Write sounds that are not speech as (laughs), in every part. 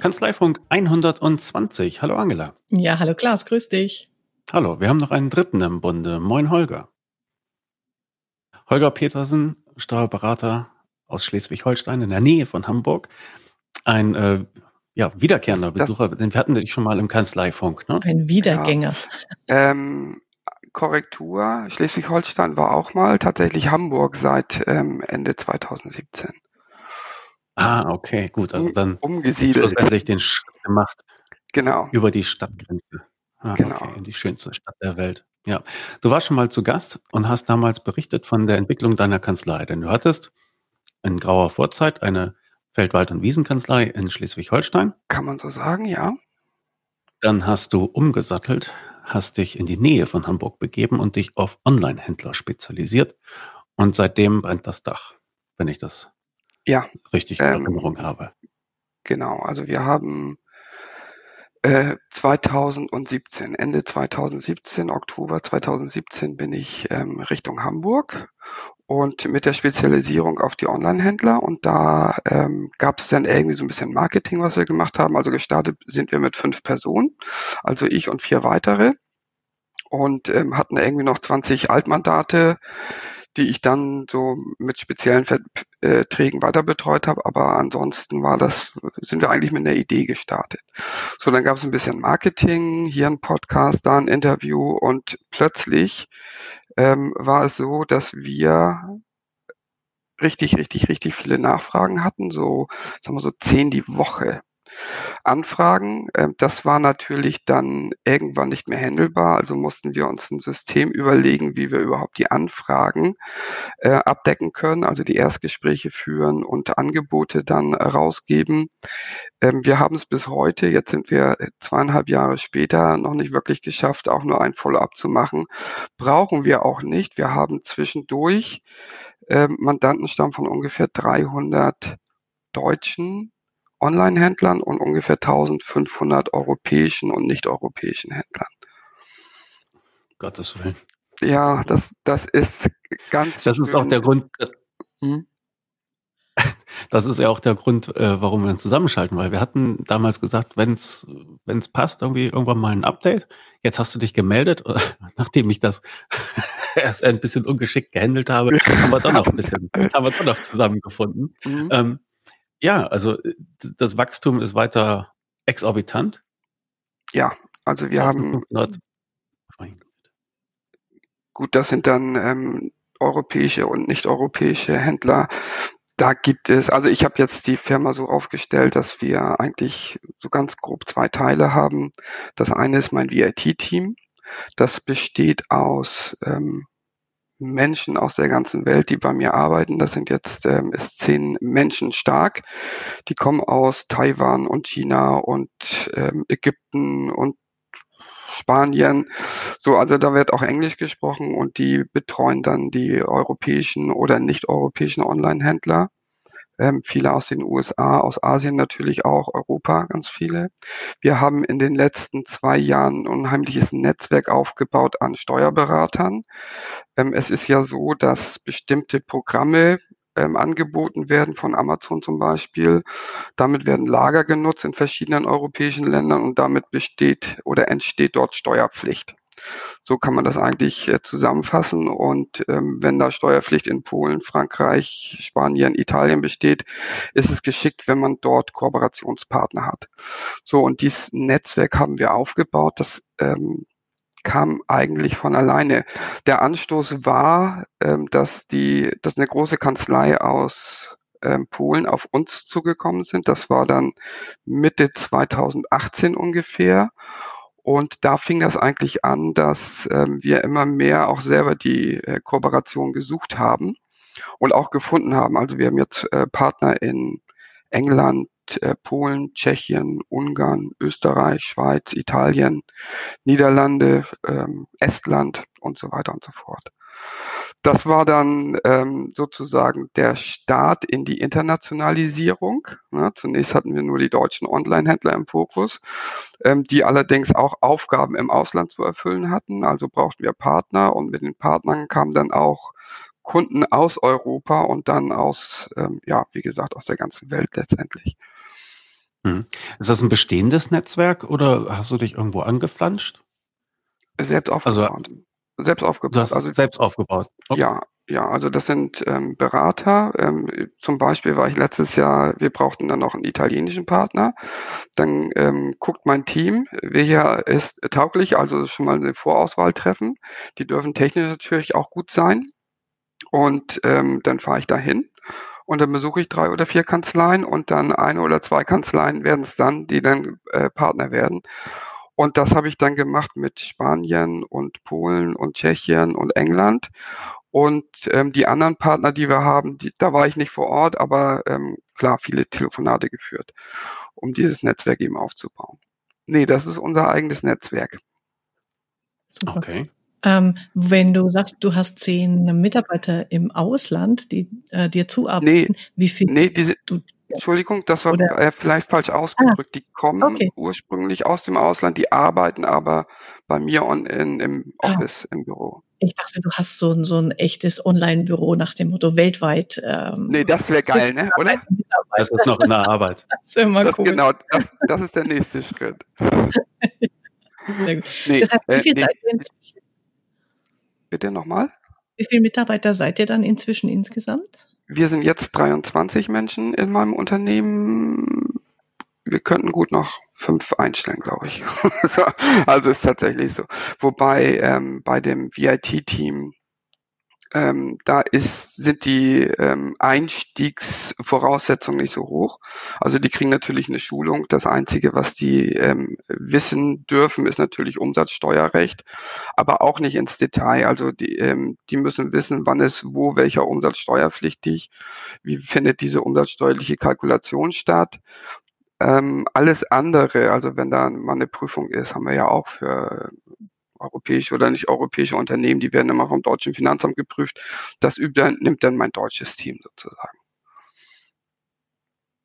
Kanzleifunk 120. Hallo Angela. Ja, hallo Klaas, grüß dich. Hallo, wir haben noch einen dritten im Bunde. Moin Holger. Holger Petersen, Steuerberater aus Schleswig-Holstein in der Nähe von Hamburg. Ein äh, ja, wiederkehrender das, Besucher, den hatten wir dich schon mal im Kanzleifunk. Ne? Ein Wiedergänger. Ja. Ähm, Korrektur, Schleswig-Holstein war auch mal, tatsächlich Hamburg seit ähm, Ende 2017. Ah, okay, gut. Also dann umgesiedelt. schlussendlich den Schritt gemacht. Genau. Über die Stadtgrenze. Ah, genau. Okay, in die schönste Stadt der Welt. Ja. Du warst schon mal zu Gast und hast damals berichtet von der Entwicklung deiner Kanzlei, denn du hattest in grauer Vorzeit eine Feldwald- und Wiesenkanzlei in Schleswig-Holstein. Kann man so sagen, ja. Dann hast du umgesattelt, hast dich in die Nähe von Hamburg begeben und dich auf Online-Händler spezialisiert. Und seitdem brennt das Dach, wenn ich das ja, richtig in ähm, Erinnerung habe. Genau, also wir haben äh, 2017, Ende 2017, Oktober 2017 bin ich ähm, Richtung Hamburg und mit der Spezialisierung auf die Online-Händler und da ähm, gab es dann irgendwie so ein bisschen Marketing, was wir gemacht haben. Also gestartet sind wir mit fünf Personen, also ich und vier weitere und ähm, hatten irgendwie noch 20 Altmandate die ich dann so mit speziellen Verträgen weiter betreut habe. Aber ansonsten war das, sind wir eigentlich mit einer Idee gestartet. So, dann gab es ein bisschen Marketing, hier ein Podcast, da ein Interview und plötzlich ähm, war es so, dass wir richtig, richtig, richtig viele Nachfragen hatten, so, sagen wir so zehn die Woche. Anfragen. Ähm, das war natürlich dann irgendwann nicht mehr handelbar, also mussten wir uns ein System überlegen, wie wir überhaupt die Anfragen äh, abdecken können, also die Erstgespräche führen und Angebote dann rausgeben. Ähm, wir haben es bis heute, jetzt sind wir zweieinhalb Jahre später, noch nicht wirklich geschafft, auch nur ein Follow-up zu machen. Brauchen wir auch nicht. Wir haben zwischendurch äh, Mandantenstamm von ungefähr 300 Deutschen Online-Händlern und ungefähr 1500 europäischen und nicht-europäischen Händlern. Gottes Willen. Ja, das, das ist ganz. Das schön. ist auch der Grund. Äh, hm? (laughs) Das ist ja auch der Grund, äh, warum wir uns zusammenschalten, weil wir hatten damals gesagt, wenn es passt, irgendwie irgendwann mal ein Update. Jetzt hast du dich gemeldet, (laughs) nachdem ich das (laughs) erst ein bisschen ungeschickt gehandelt habe, haben wir doch noch ein bisschen, haben wir doch noch zusammengefunden. Mhm. Ähm, ja, also äh, das Wachstum ist weiter exorbitant. Ja, also wir haben. Gut, das sind dann ähm, europäische und nicht-europäische Händler. Da gibt es, also ich habe jetzt die Firma so aufgestellt, dass wir eigentlich so ganz grob zwei Teile haben. Das eine ist mein VIT-Team. Das besteht aus ähm, Menschen aus der ganzen Welt, die bei mir arbeiten. Das sind jetzt ähm, ist zehn Menschen stark. Die kommen aus Taiwan und China und ähm, Ägypten und Spanien. So, also da wird auch Englisch gesprochen und die betreuen dann die europäischen oder nicht europäischen Online-Händler ähm, viele aus den USA, aus Asien natürlich auch, Europa ganz viele. Wir haben in den letzten zwei Jahren ein unheimliches Netzwerk aufgebaut an Steuerberatern. Ähm, es ist ja so, dass bestimmte Programme ähm, angeboten werden von Amazon zum Beispiel. Damit werden Lager genutzt in verschiedenen europäischen Ländern und damit besteht oder entsteht dort Steuerpflicht. So kann man das eigentlich äh, zusammenfassen. Und ähm, wenn da Steuerpflicht in Polen, Frankreich, Spanien, Italien besteht, ist es geschickt, wenn man dort Kooperationspartner hat. So, und dieses Netzwerk haben wir aufgebaut. Das ähm, kam eigentlich von alleine. Der Anstoß war, ähm, dass die, dass eine große Kanzlei aus ähm, Polen auf uns zugekommen sind. Das war dann Mitte 2018 ungefähr. Und da fing das eigentlich an, dass ähm, wir immer mehr auch selber die äh, Kooperation gesucht haben und auch gefunden haben. Also wir haben jetzt äh, Partner in England, äh, Polen, Tschechien, Ungarn, Österreich, Schweiz, Italien, Niederlande, ähm, Estland und so weiter und so fort. Das war dann ähm, sozusagen der Start in die Internationalisierung. Ne? Zunächst hatten wir nur die deutschen Online-Händler im Fokus, ähm, die allerdings auch Aufgaben im Ausland zu erfüllen hatten. Also brauchten wir Partner und mit den Partnern kamen dann auch Kunden aus Europa und dann aus, ähm, ja, wie gesagt, aus der ganzen Welt letztendlich. Hm. Ist das ein bestehendes Netzwerk oder hast du dich irgendwo angeflanscht? Selbst Also aufgebaut. selbst du aufgebaut. hast es Also selbst aufgebaut. Okay. ja, ja, also das sind ähm, Berater. Ähm, zum Beispiel war ich letztes Jahr, wir brauchten dann noch einen italienischen Partner. Dann ähm, guckt mein Team, wer hier ist tauglich, also schon mal eine Vorauswahl treffen. Die dürfen technisch natürlich auch gut sein. Und ähm, dann fahre ich dahin und dann besuche ich drei oder vier Kanzleien und dann eine oder zwei Kanzleien werden es dann, die dann äh, Partner werden. Und das habe ich dann gemacht mit Spanien und Polen und Tschechien und England. Und ähm, die anderen Partner, die wir haben, die, da war ich nicht vor Ort, aber ähm, klar, viele Telefonate geführt, um dieses Netzwerk eben aufzubauen. Nee, das ist unser eigenes Netzwerk. Super. Okay. Ähm, wenn du sagst, du hast zehn Mitarbeiter im Ausland, die äh, dir zuarbeiten, wie viel Nee, diese, du Entschuldigung, das war Oder- äh, vielleicht falsch ausgedrückt. Die kommen okay. ursprünglich aus dem Ausland, die arbeiten aber bei mir on, in, im Ah. Office, im Büro. Ich dachte, du hast so ein, so ein echtes Online-Büro nach dem Motto weltweit. Ähm, Nee, das wäre geil, ne? Oder? Das ist noch in der Arbeit. (laughs) Das wäre mal Das, cool. Genau, das, das ist der nächste Schritt. (laughs) Sehr gut. Nee, Das heißt, wie äh, viel nee, seid ihr inzwischen? Bitte nochmal. Wie viele Mitarbeiter seid ihr dann inzwischen insgesamt? Wir sind jetzt 23 Menschen in meinem Unternehmen. Wir könnten gut noch fünf einstellen, glaube ich. (laughs) so, also ist tatsächlich so. Wobei ähm, bei dem VIT-Team ähm, da ist, sind die ähm, Einstiegsvoraussetzungen nicht so hoch. Also die kriegen natürlich eine Schulung. Das Einzige, was die ähm, wissen dürfen, ist natürlich Umsatzsteuerrecht, aber auch nicht ins Detail. Also die, ähm, die müssen wissen, wann ist wo welcher Umsatz steuerpflichtig, wie findet diese umsatzsteuerliche Kalkulation statt. Ähm, alles andere, also wenn da mal eine Prüfung ist, haben wir ja auch für europäische oder nicht europäische Unternehmen, die werden immer vom deutschen Finanzamt geprüft. Das übt dann, nimmt dann mein deutsches Team sozusagen.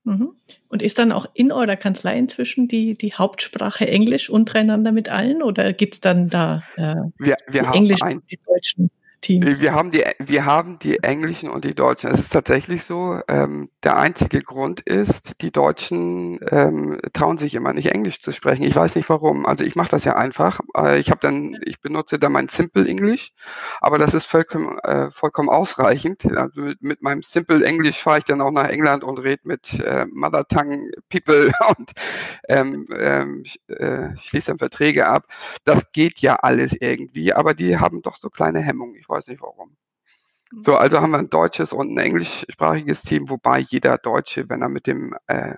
Mhm. Und ist dann auch in eurer Kanzlei inzwischen die, die Hauptsprache Englisch untereinander mit allen oder gibt's dann da äh, Wir, wir haben englischen ein, und die deutschen Teams? wir haben die, wir haben die englischen und die deutschen. Es ist tatsächlich so. Ähm, der einzige Grund ist, die Deutschen ähm, trauen sich immer nicht Englisch zu sprechen. Ich weiß nicht warum. Also ich mache das ja einfach. Äh, ich habe dann, ich benutze dann mein Simple English, aber das ist vollkommen, äh, vollkommen ausreichend. Also mit, mit meinem Simple English fahre ich dann auch nach England und rede mit äh, Mother Tongue People (laughs) und ähm, ähm, äh, schließe dann Verträge ab. Das geht ja alles irgendwie, aber die haben doch so kleine Hemmungen. Ich weiß nicht warum. So, also haben wir ein deutsches und ein englischsprachiges Team, wobei jeder Deutsche, wenn er mit dem äh,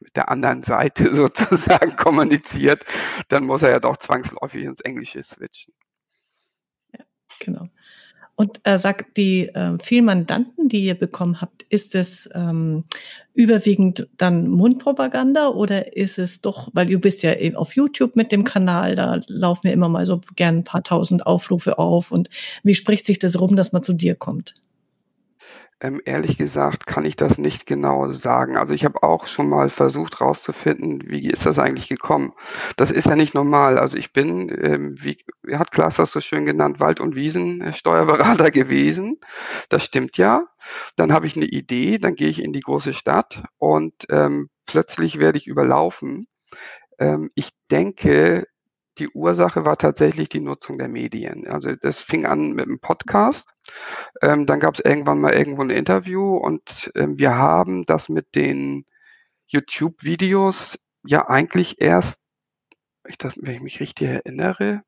mit der anderen Seite (laughs) sozusagen kommuniziert, dann muss er ja doch zwangsläufig ins Englische switchen. Genau. Und äh, sagt die äh, vielen Mandanten, die ihr bekommen habt, ist es ähm, überwiegend dann Mundpropaganda oder ist es doch, weil du bist ja eben auf YouTube mit dem Kanal, da laufen ja immer mal so gern ein paar tausend Aufrufe auf und wie spricht sich das rum, dass man zu dir kommt? Ähm, ehrlich gesagt kann ich das nicht genau sagen. Also ich habe auch schon mal versucht herauszufinden, wie ist das eigentlich gekommen. Das ist ja nicht normal. Also ich bin, ähm, wie hat Klaas das so schön genannt, Wald- und Wiesen-Steuerberater (laughs) gewesen. Das stimmt ja. Dann habe ich eine Idee, dann gehe ich in die große Stadt und ähm, plötzlich werde ich überlaufen. Ähm, ich denke, die Ursache war tatsächlich die Nutzung der Medien. Also das fing an mit einem Podcast. Ähm, dann gab es irgendwann mal irgendwo ein Interview und ähm, wir haben das mit den YouTube-Videos ja eigentlich erst, ich wenn ich mich richtig erinnere,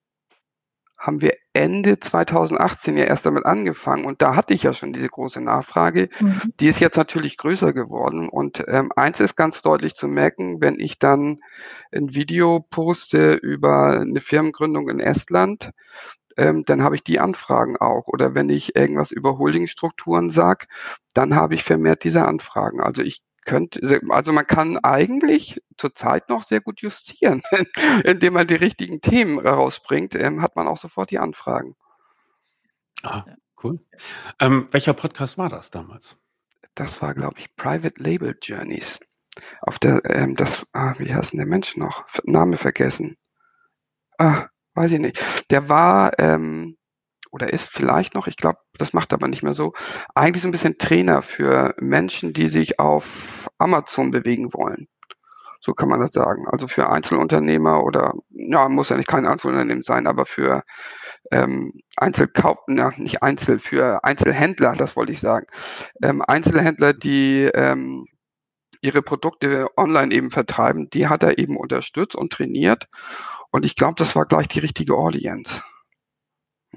haben wir Ende 2018 ja erst damit angefangen und da hatte ich ja schon diese große Nachfrage. Mhm. Die ist jetzt natürlich größer geworden und ähm, eins ist ganz deutlich zu merken, wenn ich dann ein Video poste über eine Firmengründung in Estland, ähm, dann habe ich die Anfragen auch. Oder wenn ich irgendwas über Holdingstrukturen sage, dann habe ich vermehrt diese Anfragen. Also ich könnte, also man kann eigentlich zurzeit noch sehr gut justieren, (laughs) indem man die richtigen Themen rausbringt, ähm, hat man auch sofort die Anfragen. Ah, cool. Ähm, welcher Podcast war das damals? Das war, glaube ich, Private Label Journeys. Auf der, ähm, das, ah, wie heißt denn der Mensch noch? Name vergessen. Ah, weiß ich nicht. Der war, ähm, oder ist vielleicht noch, ich glaube, das macht aber nicht mehr so, eigentlich so ein bisschen Trainer für Menschen, die sich auf Amazon bewegen wollen. So kann man das sagen. Also für Einzelunternehmer oder, ja, muss ja nicht kein Einzelunternehmen sein, aber für ähm, Einzelkauf, ja, nicht Einzel, für Einzelhändler, das wollte ich sagen. Ähm, Einzelhändler, die ähm, ihre Produkte online eben vertreiben, die hat er eben unterstützt und trainiert. Und ich glaube, das war gleich die richtige Audience.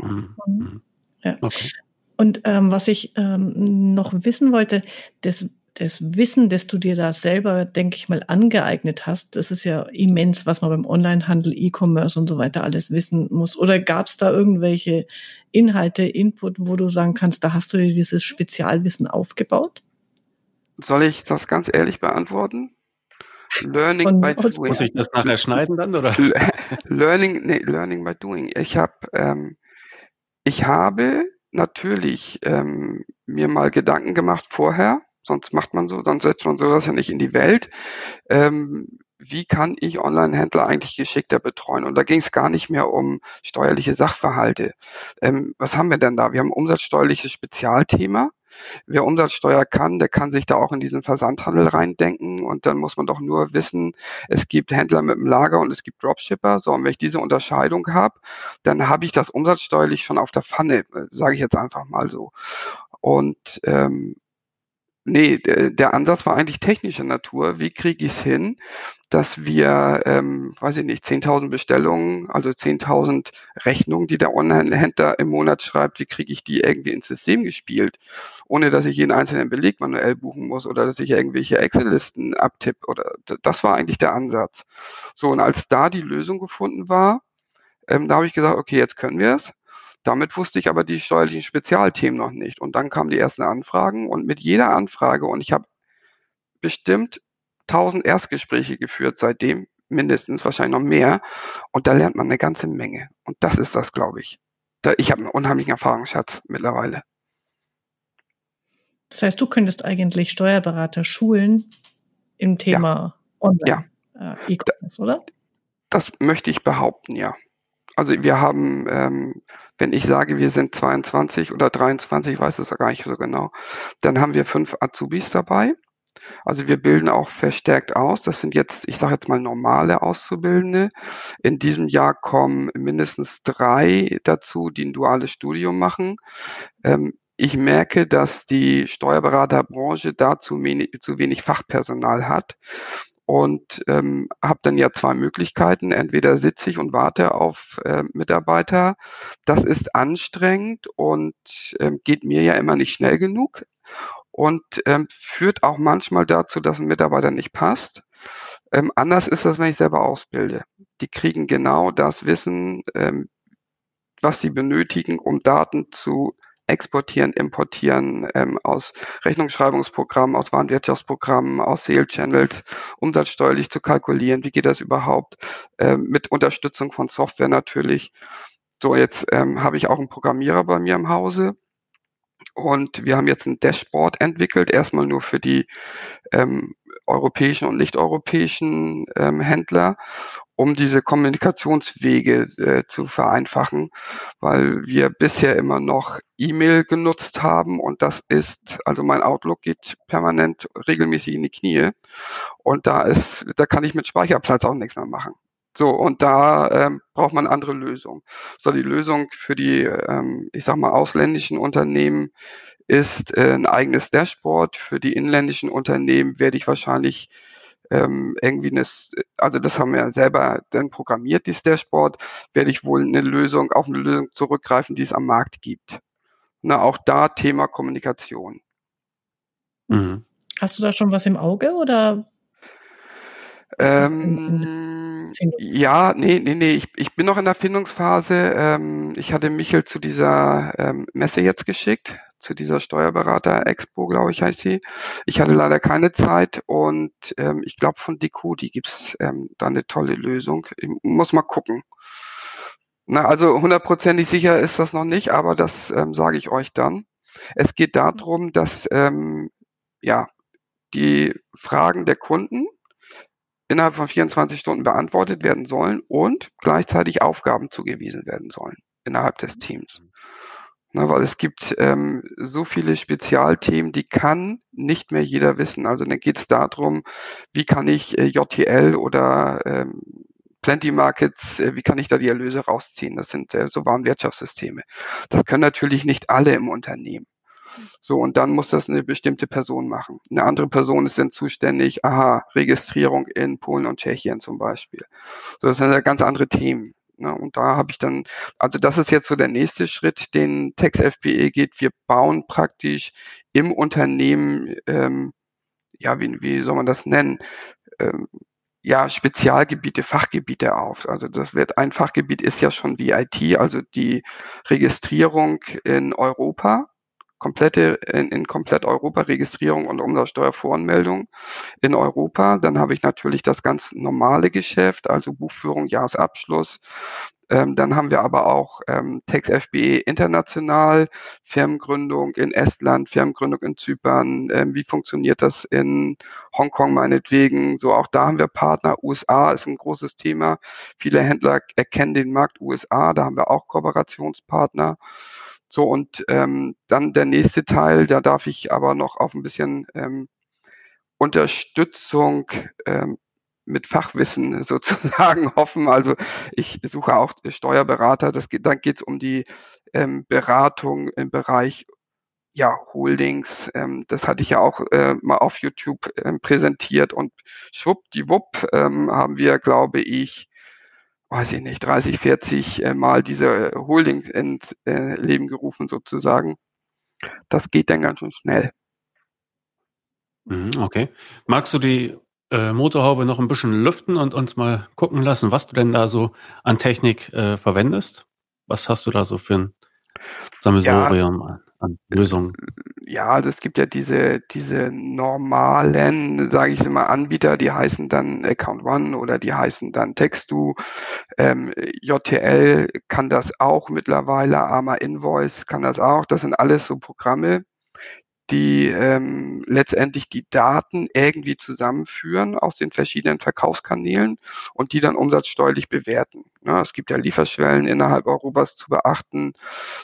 Mhm. mhm. Ja. Okay. Und ähm, was ich ähm, noch wissen wollte, das, das Wissen, das du dir da selber, denke ich mal, angeeignet hast, das ist ja immens, was man beim Onlinehandel, E-Commerce und so weiter alles wissen muss. Oder gab es da irgendwelche Inhalte, Input, wo du sagen kannst, da hast du dir dieses Spezialwissen aufgebaut? Soll ich das ganz ehrlich beantworten? Learning Von by doing. Muss ich das nachher schneiden dann oder? (laughs) Learning, nee, learning by doing. Ich habe, ähm, ich habe natürlich ähm, mir mal Gedanken gemacht vorher, sonst macht man so, sonst setzt man sowas ja nicht in die Welt. Ähm, wie kann ich Online-Händler eigentlich geschickter betreuen? Und da ging es gar nicht mehr um steuerliche Sachverhalte. Ähm, was haben wir denn da? Wir haben ein umsatzsteuerliches Spezialthema. Wer Umsatzsteuer kann, der kann sich da auch in diesen Versandhandel reindenken und dann muss man doch nur wissen, es gibt Händler mit dem Lager und es gibt Dropshipper. So, und wenn ich diese Unterscheidung habe, dann habe ich das umsatzsteuerlich schon auf der Pfanne, äh, sage ich jetzt einfach mal so. Und ähm, Nee, der Ansatz war eigentlich technischer Natur. Wie kriege ich es hin, dass wir, ähm, weiß ich nicht, 10.000 Bestellungen, also 10.000 Rechnungen, die der Online-Händler im Monat schreibt, wie kriege ich die irgendwie ins System gespielt, ohne dass ich jeden einzelnen Beleg manuell buchen muss oder dass ich irgendwelche Excel-Listen abtippe oder das war eigentlich der Ansatz. So, und als da die Lösung gefunden war, ähm, da habe ich gesagt, okay, jetzt können wir es. Damit wusste ich aber die steuerlichen Spezialthemen noch nicht. Und dann kamen die ersten Anfragen und mit jeder Anfrage, und ich habe bestimmt 1000 Erstgespräche geführt seitdem, mindestens wahrscheinlich noch mehr. Und da lernt man eine ganze Menge. Und das ist das, glaube ich. Da, ich habe einen unheimlichen Erfahrungsschatz mittlerweile. Das heißt, du könntest eigentlich Steuerberater schulen im Thema ja. Online ja. äh, oder? Das möchte ich behaupten, ja. Also wir haben, ähm, wenn ich sage, wir sind 22 oder 23, ich weiß es gar nicht so genau, dann haben wir fünf Azubis dabei. Also wir bilden auch verstärkt aus. Das sind jetzt, ich sage jetzt mal normale Auszubildende. In diesem Jahr kommen mindestens drei dazu, die ein duales Studium machen. Ähm, ich merke, dass die Steuerberaterbranche da zu wenig, zu wenig Fachpersonal hat und ähm, habe dann ja zwei Möglichkeiten. Entweder sitze ich und warte auf äh, Mitarbeiter. Das ist anstrengend und ähm, geht mir ja immer nicht schnell genug und ähm, führt auch manchmal dazu, dass ein Mitarbeiter nicht passt. Ähm, anders ist das, wenn ich selber ausbilde. Die kriegen genau das Wissen, ähm, was sie benötigen, um Daten zu exportieren, importieren ähm, aus Rechnungsschreibungsprogrammen, aus Warenwirtschaftsprogrammen, aus Sale Channels, umsatzsteuerlich zu kalkulieren. Wie geht das überhaupt? Ähm, mit Unterstützung von Software natürlich. So, jetzt ähm, habe ich auch einen Programmierer bei mir im Hause. Und wir haben jetzt ein Dashboard entwickelt, erstmal nur für die ähm, europäischen und nicht-europäischen ähm, Händler um diese Kommunikationswege äh, zu vereinfachen, weil wir bisher immer noch E-Mail genutzt haben und das ist, also mein Outlook geht permanent regelmäßig in die Knie und da ist, da kann ich mit Speicherplatz auch nichts mehr machen. So, und da ähm, braucht man andere Lösungen. So, die Lösung für die, ähm, ich sag mal, ausländischen Unternehmen ist äh, ein eigenes Dashboard. Für die inländischen Unternehmen werde ich wahrscheinlich ähm, irgendwie eine, also das haben wir selber dann programmiert, dieses Dashboard, werde ich wohl eine Lösung, auf eine Lösung zurückgreifen, die es am Markt gibt. Na, auch da Thema Kommunikation. Mhm. Hast du da schon was im Auge oder? Ähm, ja, nee, nee, nee, ich, ich bin noch in der Findungsphase. Ähm, ich hatte Michel zu dieser ähm, Messe jetzt geschickt zu dieser Steuerberater-Expo, glaube ich, heißt sie. Ich hatte leider keine Zeit und ähm, ich glaube von Decodi gibt's ähm, da eine tolle Lösung. Ich muss mal gucken. Na, also hundertprozentig sicher ist das noch nicht, aber das ähm, sage ich euch dann. Es geht darum, dass ähm, ja die Fragen der Kunden innerhalb von 24 Stunden beantwortet werden sollen und gleichzeitig Aufgaben zugewiesen werden sollen innerhalb des Teams. Na, weil es gibt ähm, so viele Spezialthemen, die kann nicht mehr jeder wissen. Also dann geht es darum, wie kann ich äh, JTL oder ähm, Plenty Markets, äh, wie kann ich da die Erlöse rausziehen? Das sind äh, so Warenwirtschaftssysteme. Das können natürlich nicht alle im Unternehmen. So, und dann muss das eine bestimmte Person machen. Eine andere Person ist dann zuständig, aha, Registrierung in Polen und Tschechien zum Beispiel. So, das sind ja ganz andere Themen. Ne? Und da habe ich dann, also das ist jetzt so der nächste Schritt, den TextFBE geht. Wir bauen praktisch im Unternehmen, ähm, ja, wie, wie soll man das nennen? Ähm, ja, Spezialgebiete, Fachgebiete auf. Also das wird ein Fachgebiet ist ja schon die IT, also die Registrierung in Europa komplette, in, in komplett Europa Registrierung und Umsatzsteuervoranmeldung in Europa. Dann habe ich natürlich das ganz normale Geschäft, also Buchführung, Jahresabschluss. Ähm, dann haben wir aber auch ähm, Tax FBE international, Firmengründung in Estland, Firmengründung in Zypern. Ähm, wie funktioniert das in Hongkong meinetwegen? So auch da haben wir Partner. USA ist ein großes Thema. Viele Händler erkennen den Markt USA. Da haben wir auch Kooperationspartner. So, und ähm, dann der nächste Teil, da darf ich aber noch auf ein bisschen ähm, Unterstützung ähm, mit Fachwissen (laughs) sozusagen hoffen. Also ich suche auch Steuerberater. Das geht, dann geht es um die ähm, Beratung im Bereich ja, Holdings. Ähm, das hatte ich ja auch äh, mal auf YouTube ähm, präsentiert und schwuppdiwupp ähm, haben wir, glaube ich, weiß ich nicht, 30, 40 äh, Mal diese Holding ins äh, Leben gerufen sozusagen. Das geht dann ganz schön schnell. Mhm, okay. Magst du die äh, Motorhaube noch ein bisschen lüften und uns mal gucken lassen, was du denn da so an Technik äh, verwendest? Was hast du da so für ein Sammelsurium ja, an Lösungen? Ja, also es gibt ja diese, diese normalen, sage ich mal, Anbieter, die heißen dann Account One oder die heißen dann Textu. Ähm, JTL kann das auch mittlerweile, Arma Invoice kann das auch. Das sind alles so Programme, die ähm, letztendlich die Daten irgendwie zusammenführen aus den verschiedenen Verkaufskanälen und die dann umsatzsteuerlich bewerten. Ja, es gibt ja Lieferschwellen innerhalb Europas zu beachten.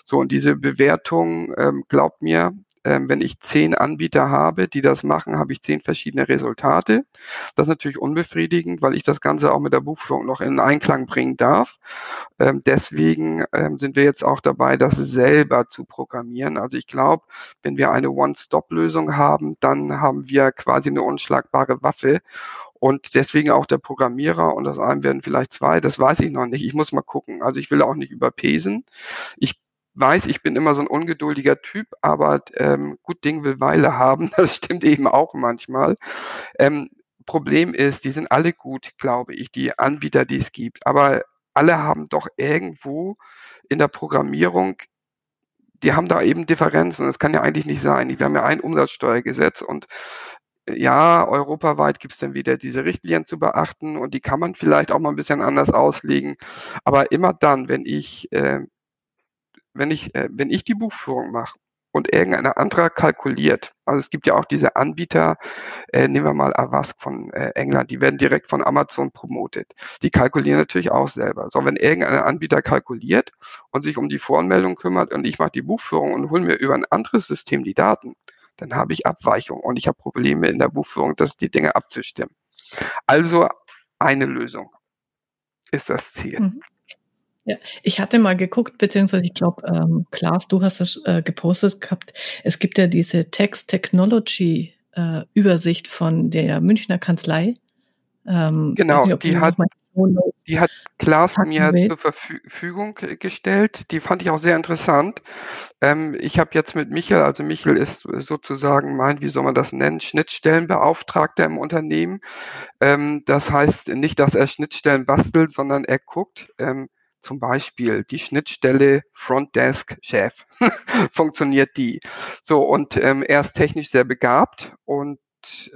So, und diese Bewertung, ähm, glaubt mir, ähm, wenn ich zehn Anbieter habe, die das machen, habe ich zehn verschiedene Resultate. Das ist natürlich unbefriedigend, weil ich das Ganze auch mit der Buchführung noch in Einklang bringen darf. Ähm, deswegen ähm, sind wir jetzt auch dabei, das selber zu programmieren. Also ich glaube, wenn wir eine One-Stop-Lösung haben, dann haben wir quasi eine unschlagbare Waffe. Und deswegen auch der Programmierer und das einen werden vielleicht zwei, das weiß ich noch nicht. Ich muss mal gucken. Also ich will auch nicht überpesen. Ich weiß, ich bin immer so ein ungeduldiger Typ, aber ähm, gut Ding will Weile haben. (laughs) Das stimmt eben auch manchmal. Ähm, Problem ist, die sind alle gut, glaube ich, die Anbieter, die es gibt. Aber alle haben doch irgendwo in der Programmierung, die haben da eben Differenzen. Das kann ja eigentlich nicht sein. Wir haben ja ein Umsatzsteuergesetz und ja, europaweit gibt es dann wieder diese Richtlinien zu beachten und die kann man vielleicht auch mal ein bisschen anders auslegen. Aber immer dann, wenn ich äh, wenn ich, äh, wenn ich die Buchführung mache und irgendein anderer kalkuliert, also es gibt ja auch diese Anbieter, äh, nehmen wir mal Avask von äh, England, die werden direkt von Amazon promotet. Die kalkulieren natürlich auch selber. So, wenn irgendein Anbieter kalkuliert und sich um die Voranmeldung kümmert und ich mache die Buchführung und hole mir über ein anderes System die Daten, dann habe ich Abweichung und ich habe Probleme in der Buchführung, das die Dinge abzustimmen. Also eine Lösung ist das Ziel. Mhm. Ja, ich hatte mal geguckt, beziehungsweise ich glaube, ähm, Klaas, du hast es äh, gepostet gehabt. Es gibt ja diese Text Technology äh, Übersicht von der Münchner Kanzlei. Ähm, genau, nicht, die, hat, die hat Klaas mir will. zur Verfügung gestellt. Die fand ich auch sehr interessant. Ähm, ich habe jetzt mit Michael, also Michael ist sozusagen mein, wie soll man das nennen, Schnittstellenbeauftragter im Unternehmen. Ähm, das heißt nicht, dass er Schnittstellen bastelt, sondern er guckt, ähm, zum Beispiel die Schnittstelle Frontdesk Chef. (laughs) Funktioniert die? So, und ähm, er ist technisch sehr begabt und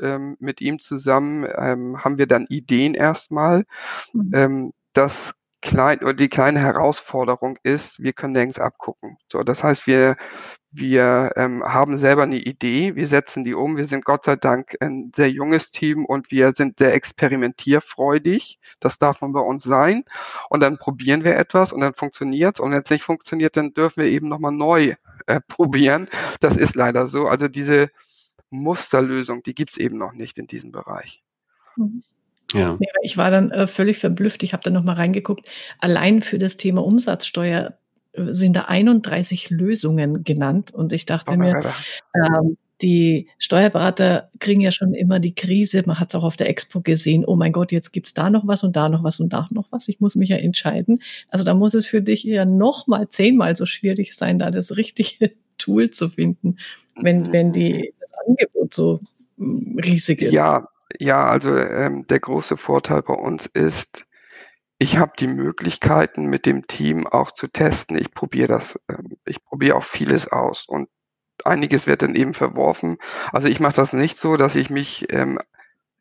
ähm, mit ihm zusammen ähm, haben wir dann Ideen erstmal. Mhm. Ähm, das klein oder die kleine Herausforderung ist, wir können nirgends abgucken. So, das heißt, wir wir ähm, haben selber eine Idee, wir setzen die um. Wir sind Gott sei Dank ein sehr junges Team und wir sind sehr experimentierfreudig. Das darf man bei uns sein. Und dann probieren wir etwas und dann funktioniert Und wenn es nicht funktioniert, dann dürfen wir eben nochmal neu äh, (laughs) probieren. Das ist leider so. Also diese Musterlösung, die gibt's eben noch nicht in diesem Bereich. Mhm. Ja. Ich war dann äh, völlig verblüfft. Ich habe da nochmal reingeguckt. Allein für das Thema Umsatzsteuer sind da 31 Lösungen genannt. Und ich dachte oh, mir, ähm, die Steuerberater kriegen ja schon immer die Krise. Man hat es auch auf der Expo gesehen. Oh mein Gott, jetzt gibt's da noch was und da noch was und da noch was. Ich muss mich ja entscheiden. Also da muss es für dich ja noch mal zehnmal so schwierig sein, da das richtige Tool zu finden, wenn, wenn die, das Angebot so mm, riesig ist. Ja, ja, also ähm, der große Vorteil bei uns ist, ich habe die Möglichkeiten mit dem Team auch zu testen. Ich probiere das, ähm, ich probiere auch vieles aus und einiges wird dann eben verworfen. Also ich mache das nicht so, dass ich mich ähm,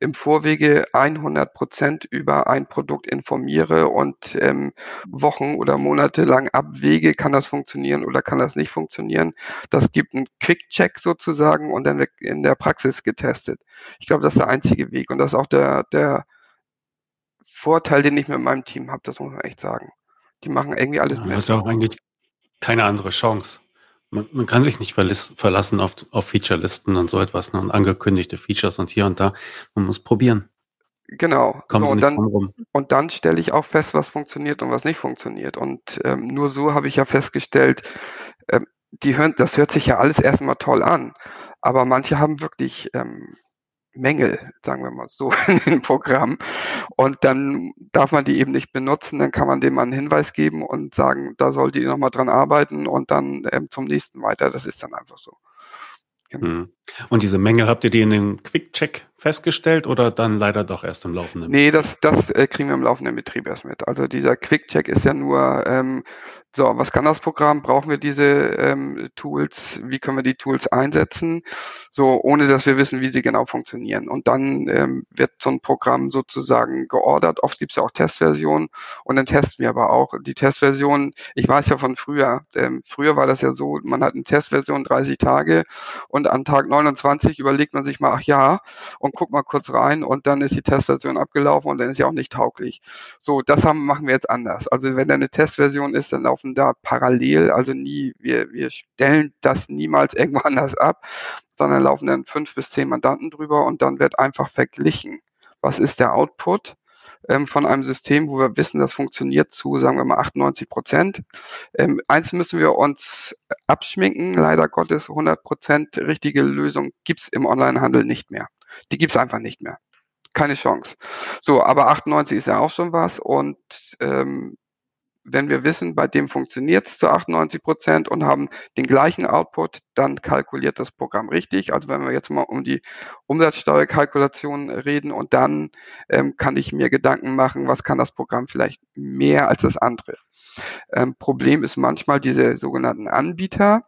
im Vorwege 100 Prozent über ein Produkt informiere und ähm, Wochen oder Monate lang abwäge, kann das funktionieren oder kann das nicht funktionieren. Das gibt einen Quick-Check sozusagen und dann wird in der Praxis getestet. Ich glaube, das ist der einzige Weg und das ist auch der, der Vorteil, den ich mit meinem Team habe, das muss man echt sagen. Die machen irgendwie alles ja, mit. Du hast ja auch eigentlich keine andere Chance. Man, man kann sich nicht verlassen auf, auf Feature-Listen und so etwas ne, und angekündigte Features und hier und da. Man muss probieren. Genau. So, und, dann, und dann stelle ich auch fest, was funktioniert und was nicht funktioniert. Und ähm, nur so habe ich ja festgestellt, ähm, die hören, das hört sich ja alles erstmal toll an. Aber manche haben wirklich ähm, Mängel, sagen wir mal so, (laughs) in dem Programm. Und dann darf man die eben nicht benutzen, dann kann man dem einen Hinweis geben und sagen, da soll die nochmal dran arbeiten und dann ähm, zum nächsten weiter. Das ist dann einfach so. Genau. Hm. Und diese Mängel habt ihr die in dem Quick-Check festgestellt oder dann leider doch erst im laufenden? Nee, das, das äh, kriegen wir im laufenden Betrieb erst mit. Also dieser Quick-Check ist ja nur, ähm, so, was kann das Programm? Brauchen wir diese ähm, Tools? Wie können wir die Tools einsetzen? So, ohne dass wir wissen, wie sie genau funktionieren. Und dann ähm, wird so ein Programm sozusagen geordert. Oft gibt es ja auch Testversionen und dann testen wir aber auch die Testversion. Ich weiß ja von früher, ähm, früher war das ja so, man hat eine Testversion 30 Tage und an Tag 29 überlegt man sich mal, ach ja, und guckt mal kurz rein und dann ist die Testversion abgelaufen und dann ist sie auch nicht tauglich. So, das haben, machen wir jetzt anders. Also wenn da eine Testversion ist, dann laufen da parallel, also nie, wir, wir stellen das niemals (laughs) irgendwo anders ab, sondern laufen dann fünf bis zehn Mandanten drüber und dann wird einfach verglichen. Was ist der Output? ähm, von einem System, wo wir wissen, das funktioniert zu, sagen wir mal, 98 Prozent. Ähm, eins müssen wir uns abschminken. Leider Gottes 100 Prozent richtige Lösung gibt's im Onlinehandel nicht mehr. Die gibt's einfach nicht mehr. Keine Chance. So, aber 98 ist ja auch schon was und ähm, wenn wir wissen, bei dem funktioniert es zu 98 Prozent und haben den gleichen Output, dann kalkuliert das Programm richtig. Also wenn wir jetzt mal um die Umsatzsteuerkalkulation reden und dann ähm, kann ich mir Gedanken machen, was kann das Programm vielleicht mehr als das andere. Ähm, Problem ist manchmal diese sogenannten Anbieter,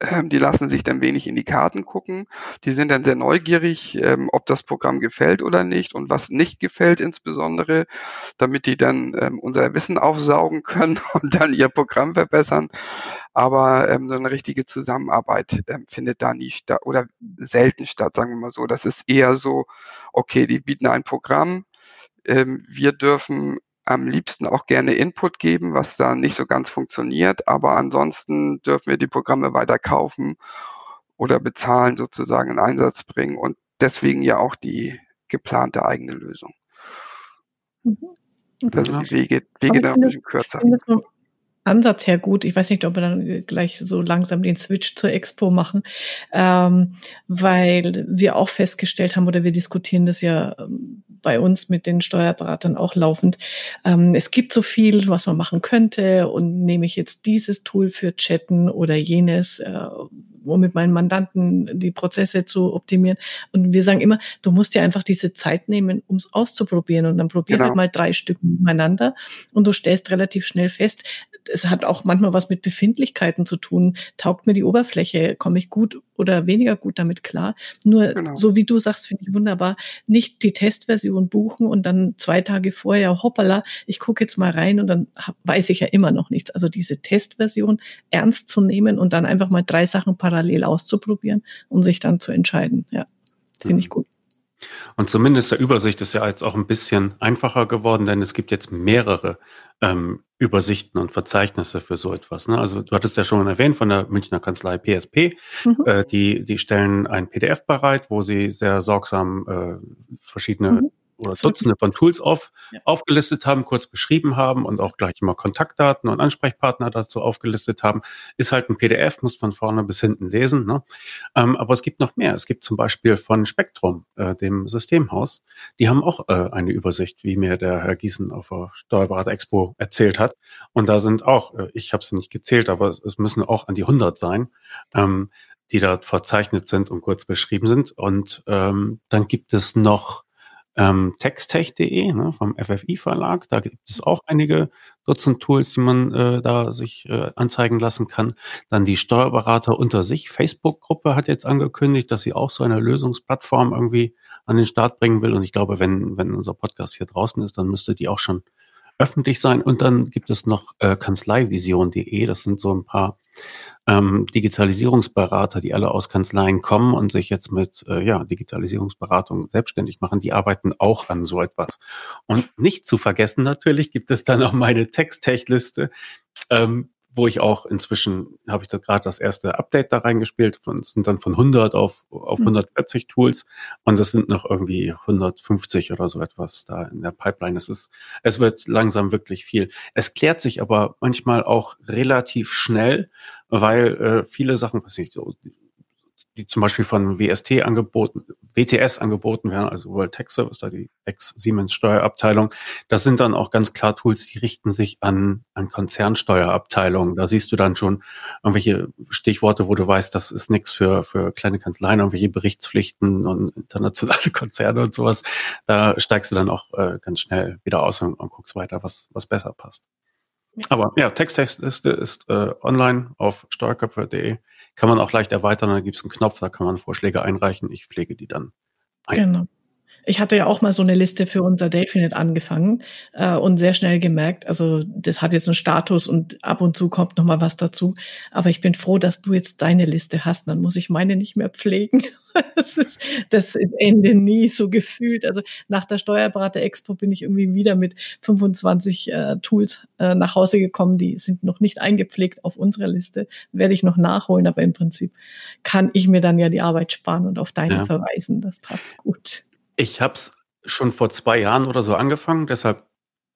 ähm, die lassen sich dann wenig in die Karten gucken. Die sind dann sehr neugierig, ähm, ob das Programm gefällt oder nicht und was nicht gefällt insbesondere, damit die dann ähm, unser Wissen aufsaugen können (laughs) und dann ihr Programm verbessern. Aber so eine richtige Zusammenarbeit findet da nie statt oder selten statt, sagen wir mal so. Das ist eher so, okay, die bieten ein Programm, wir dürfen am liebsten auch gerne Input geben, was da nicht so ganz funktioniert. Aber ansonsten dürfen wir die Programme weiter kaufen oder bezahlen, sozusagen in Einsatz bringen und deswegen ja auch die geplante eigene Lösung. Mhm. Okay. Also die Wege, Wege da ein bisschen kürzer. Ansatz her gut. Ich weiß nicht, ob wir dann gleich so langsam den Switch zur Expo machen, ähm, weil wir auch festgestellt haben oder wir diskutieren das ja ähm, bei uns mit den Steuerberatern auch laufend. Ähm, es gibt so viel, was man machen könnte und nehme ich jetzt dieses Tool für Chatten oder jenes, äh, um mit meinen Mandanten die Prozesse zu optimieren. Und wir sagen immer, du musst dir einfach diese Zeit nehmen, um es auszuprobieren und dann probier genau. halt mal drei Stück miteinander und du stellst relativ schnell fest, es hat auch manchmal was mit Befindlichkeiten zu tun. Taugt mir die Oberfläche? Komme ich gut oder weniger gut damit klar? Nur, genau. so wie du sagst, finde ich wunderbar, nicht die Testversion buchen und dann zwei Tage vorher, hoppala, ich gucke jetzt mal rein und dann weiß ich ja immer noch nichts. Also diese Testversion ernst zu nehmen und dann einfach mal drei Sachen parallel auszuprobieren und sich dann zu entscheiden. Ja, finde ich mhm. gut. Und zumindest der Übersicht ist ja jetzt auch ein bisschen einfacher geworden, denn es gibt jetzt mehrere ähm, Übersichten und Verzeichnisse für so etwas. Ne? Also du hattest ja schon erwähnt von der Münchner Kanzlei PSP, mhm. äh, die, die stellen ein PDF bereit, wo sie sehr sorgsam äh, verschiedene mhm oder Dutzende von Tools auf, ja. aufgelistet haben, kurz beschrieben haben und auch gleich immer Kontaktdaten und Ansprechpartner dazu aufgelistet haben. Ist halt ein PDF, muss von vorne bis hinten lesen. Ne? Ähm, aber es gibt noch mehr. Es gibt zum Beispiel von Spektrum, äh, dem Systemhaus, die haben auch äh, eine Übersicht, wie mir der Herr Gießen auf der Steuerberater Expo erzählt hat. Und da sind auch, äh, ich habe sie nicht gezählt, aber es, es, müssen auch an die 100 sein. Ähm, die dort verzeichnet sind und kurz beschrieben sind. Und ähm, dann gibt es noch ähm, textech.de ne, vom FFI Verlag. Da gibt es auch einige Dutzend Tools, die man äh, da sich äh, anzeigen lassen kann. Dann die Steuerberater unter sich. Facebook-Gruppe hat jetzt angekündigt, dass sie auch so eine Lösungsplattform irgendwie an den Start bringen will. Und ich glaube, wenn, wenn unser Podcast hier draußen ist, dann müsste die auch schon öffentlich sein. Und dann gibt es noch äh, kanzleivision.de. Das sind so ein paar ähm, Digitalisierungsberater, die alle aus Kanzleien kommen und sich jetzt mit äh, ja, Digitalisierungsberatung selbstständig machen, die arbeiten auch an so etwas. Und nicht zu vergessen natürlich gibt es dann auch meine Texttech-Liste, ähm, wo ich auch inzwischen habe ich da gerade das erste Update da reingespielt, von, sind dann von 100 auf, auf 140 mhm. Tools und es sind noch irgendwie 150 oder so etwas da in der Pipeline. Es ist, es wird langsam wirklich viel. Es klärt sich aber manchmal auch relativ schnell, weil äh, viele Sachen, was ich so die zum Beispiel von WST angeboten, WTS angeboten werden, also World Tech Service, da die Ex-Siemens Steuerabteilung. Das sind dann auch ganz klar Tools, die richten sich an, an Konzernsteuerabteilungen. Da siehst du dann schon irgendwelche Stichworte, wo du weißt, das ist nichts für, für kleine Kanzleien, irgendwelche Berichtspflichten und internationale (laughs) Konzerne und sowas. Da steigst du dann auch äh, ganz schnell wieder aus und, und guckst weiter, was, was besser passt. Aber ja, Texttextliste ist äh, online auf steuerköpfe.de. Kann man auch leicht erweitern, da gibt es einen Knopf, da kann man Vorschläge einreichen. Ich pflege die dann ein. Genau. Ich hatte ja auch mal so eine Liste für unser Delphinet angefangen äh, und sehr schnell gemerkt, also das hat jetzt einen Status und ab und zu kommt noch mal was dazu. Aber ich bin froh, dass du jetzt deine Liste hast. Dann muss ich meine nicht mehr pflegen. (laughs) das ist das Ende nie so gefühlt. Also nach der Steuerberater Expo bin ich irgendwie wieder mit 25 äh, Tools äh, nach Hause gekommen, die sind noch nicht eingepflegt auf unserer Liste. Werde ich noch nachholen, aber im Prinzip kann ich mir dann ja die Arbeit sparen und auf deine ja. verweisen. Das passt gut. Ich habe es schon vor zwei Jahren oder so angefangen, deshalb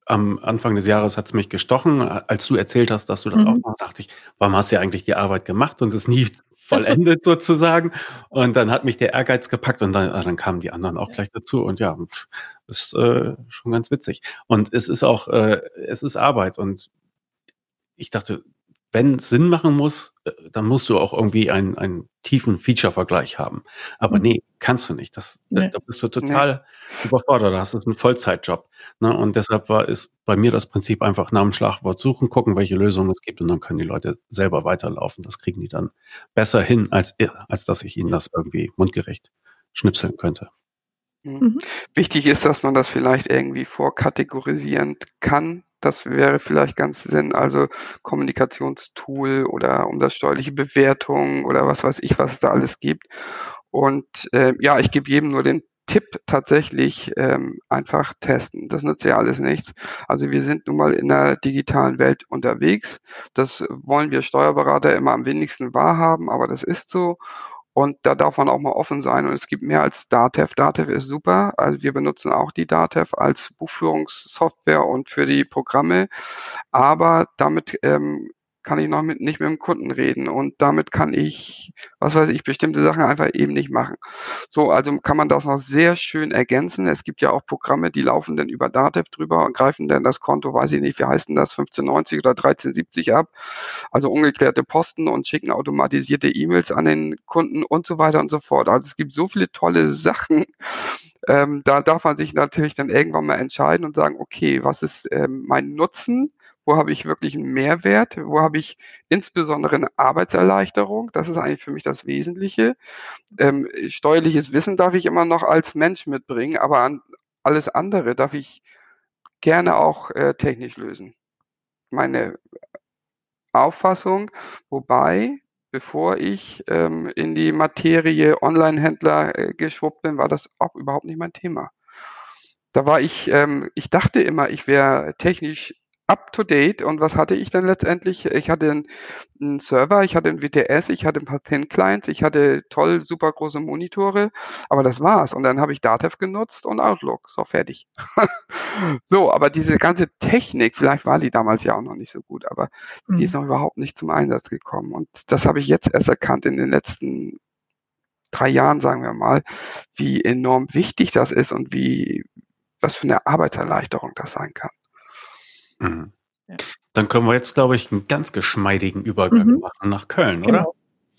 am Anfang des Jahres hat es mich gestochen. Als du erzählt hast, dass du das mhm. auch machst, dachte ich, warum hast du ja eigentlich die Arbeit gemacht und es nie vollendet (laughs) sozusagen? Und dann hat mich der Ehrgeiz gepackt und dann, dann kamen die anderen auch ja. gleich dazu und ja, ist äh, schon ganz witzig. Und es ist auch, äh, es ist Arbeit und ich dachte, wenn es Sinn machen muss, äh, dann musst du auch irgendwie einen, einen tiefen Feature-Vergleich haben. Aber mhm. nee, kannst du nicht. Das, nee. da, da bist du total nee. überfordert. Da hast du einen Vollzeitjob. Ne? Und deshalb war ist bei mir das Prinzip einfach nach dem Schlagwort suchen, gucken, welche Lösungen es gibt und dann können die Leute selber weiterlaufen. Das kriegen die dann besser hin, als, als dass ich ihnen das irgendwie mundgerecht schnipseln könnte. Mhm. mhm. Wichtig ist, dass man das vielleicht irgendwie vorkategorisieren kann, das wäre vielleicht ganz Sinn, also Kommunikationstool oder umsatzsteuerliche Bewertung oder was weiß ich, was es da alles gibt. Und äh, ja, ich gebe jedem nur den Tipp tatsächlich ähm, einfach testen. Das nützt ja alles nichts. Also wir sind nun mal in der digitalen Welt unterwegs. Das wollen wir Steuerberater immer am wenigsten wahrhaben, aber das ist so. Und da darf man auch mal offen sein. Und es gibt mehr als Datev. Datev ist super. Also wir benutzen auch die Datev als Buchführungssoftware und für die Programme. Aber damit ähm, kann ich noch mit, nicht mit dem Kunden reden und damit kann ich, was weiß ich, bestimmte Sachen einfach eben nicht machen. So, also kann man das noch sehr schön ergänzen. Es gibt ja auch Programme, die laufen dann über Datev drüber und greifen dann das Konto, weiß ich nicht, wie heißt denn das, 1590 oder 1370 ab. Also ungeklärte Posten und schicken automatisierte E-Mails an den Kunden und so weiter und so fort. Also es gibt so viele tolle Sachen. Ähm, da darf man sich natürlich dann irgendwann mal entscheiden und sagen, okay, was ist ähm, mein Nutzen? Wo habe ich wirklich einen Mehrwert, wo habe ich insbesondere eine Arbeitserleichterung, das ist eigentlich für mich das Wesentliche. Ähm, steuerliches Wissen darf ich immer noch als Mensch mitbringen, aber an alles andere darf ich gerne auch äh, technisch lösen. Meine Auffassung, wobei bevor ich ähm, in die Materie Online-Händler äh, geschwuppt bin, war das auch überhaupt nicht mein Thema. Da war ich, ähm, ich dachte immer, ich wäre technisch up to date. Und was hatte ich dann letztendlich? Ich hatte einen, einen Server, ich hatte einen WTS, ich hatte ein paar Thin Clients, ich hatte toll, super große Monitore, aber das war's. Und dann habe ich Datev genutzt und Outlook. So, fertig. (laughs) so, aber diese ganze Technik, vielleicht war die damals ja auch noch nicht so gut, aber mhm. die ist mhm. noch überhaupt nicht zum Einsatz gekommen. Und das habe ich jetzt erst erkannt in den letzten drei Jahren, sagen wir mal, wie enorm wichtig das ist und wie, was für eine Arbeitserleichterung das sein kann. Mhm. Ja. Dann können wir jetzt, glaube ich, einen ganz geschmeidigen Übergang mhm. machen nach Köln, genau. oder?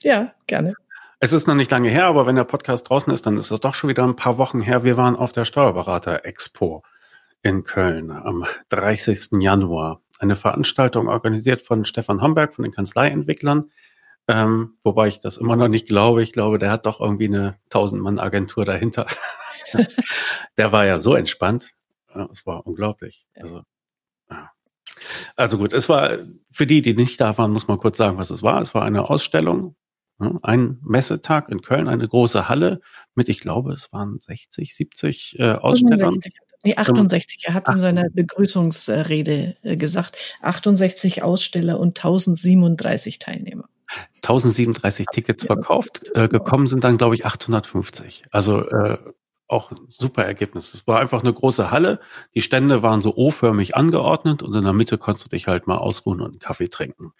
Ja, gerne. Es ist noch nicht lange her, aber wenn der Podcast draußen ist, dann ist es doch schon wieder ein paar Wochen her. Wir waren auf der Steuerberater Expo in Köln am 30. Januar. Eine Veranstaltung organisiert von Stefan Homberg von den Kanzleientwicklern. Ähm, wobei ich das immer noch nicht glaube. Ich glaube, der hat doch irgendwie eine 1000-Mann-Agentur dahinter. (laughs) der war ja so entspannt. Es war unglaublich. Also also gut, es war für die, die nicht da waren, muss man kurz sagen, was es war. Es war eine Ausstellung, ne, ein Messetag in Köln, eine große Halle mit, ich glaube, es waren 60, 70 äh, Ausstellern. Nee, 68. Er hat in seiner Begrüßungsrede äh, gesagt, 68 Aussteller und 1037 Teilnehmer. 1037 Tickets verkauft, äh, gekommen sind dann, glaube ich, 850. Also äh, auch ein super Ergebnis. Es war einfach eine große Halle. Die Stände waren so O-förmig angeordnet und in der Mitte konntest du dich halt mal ausruhen und einen Kaffee trinken.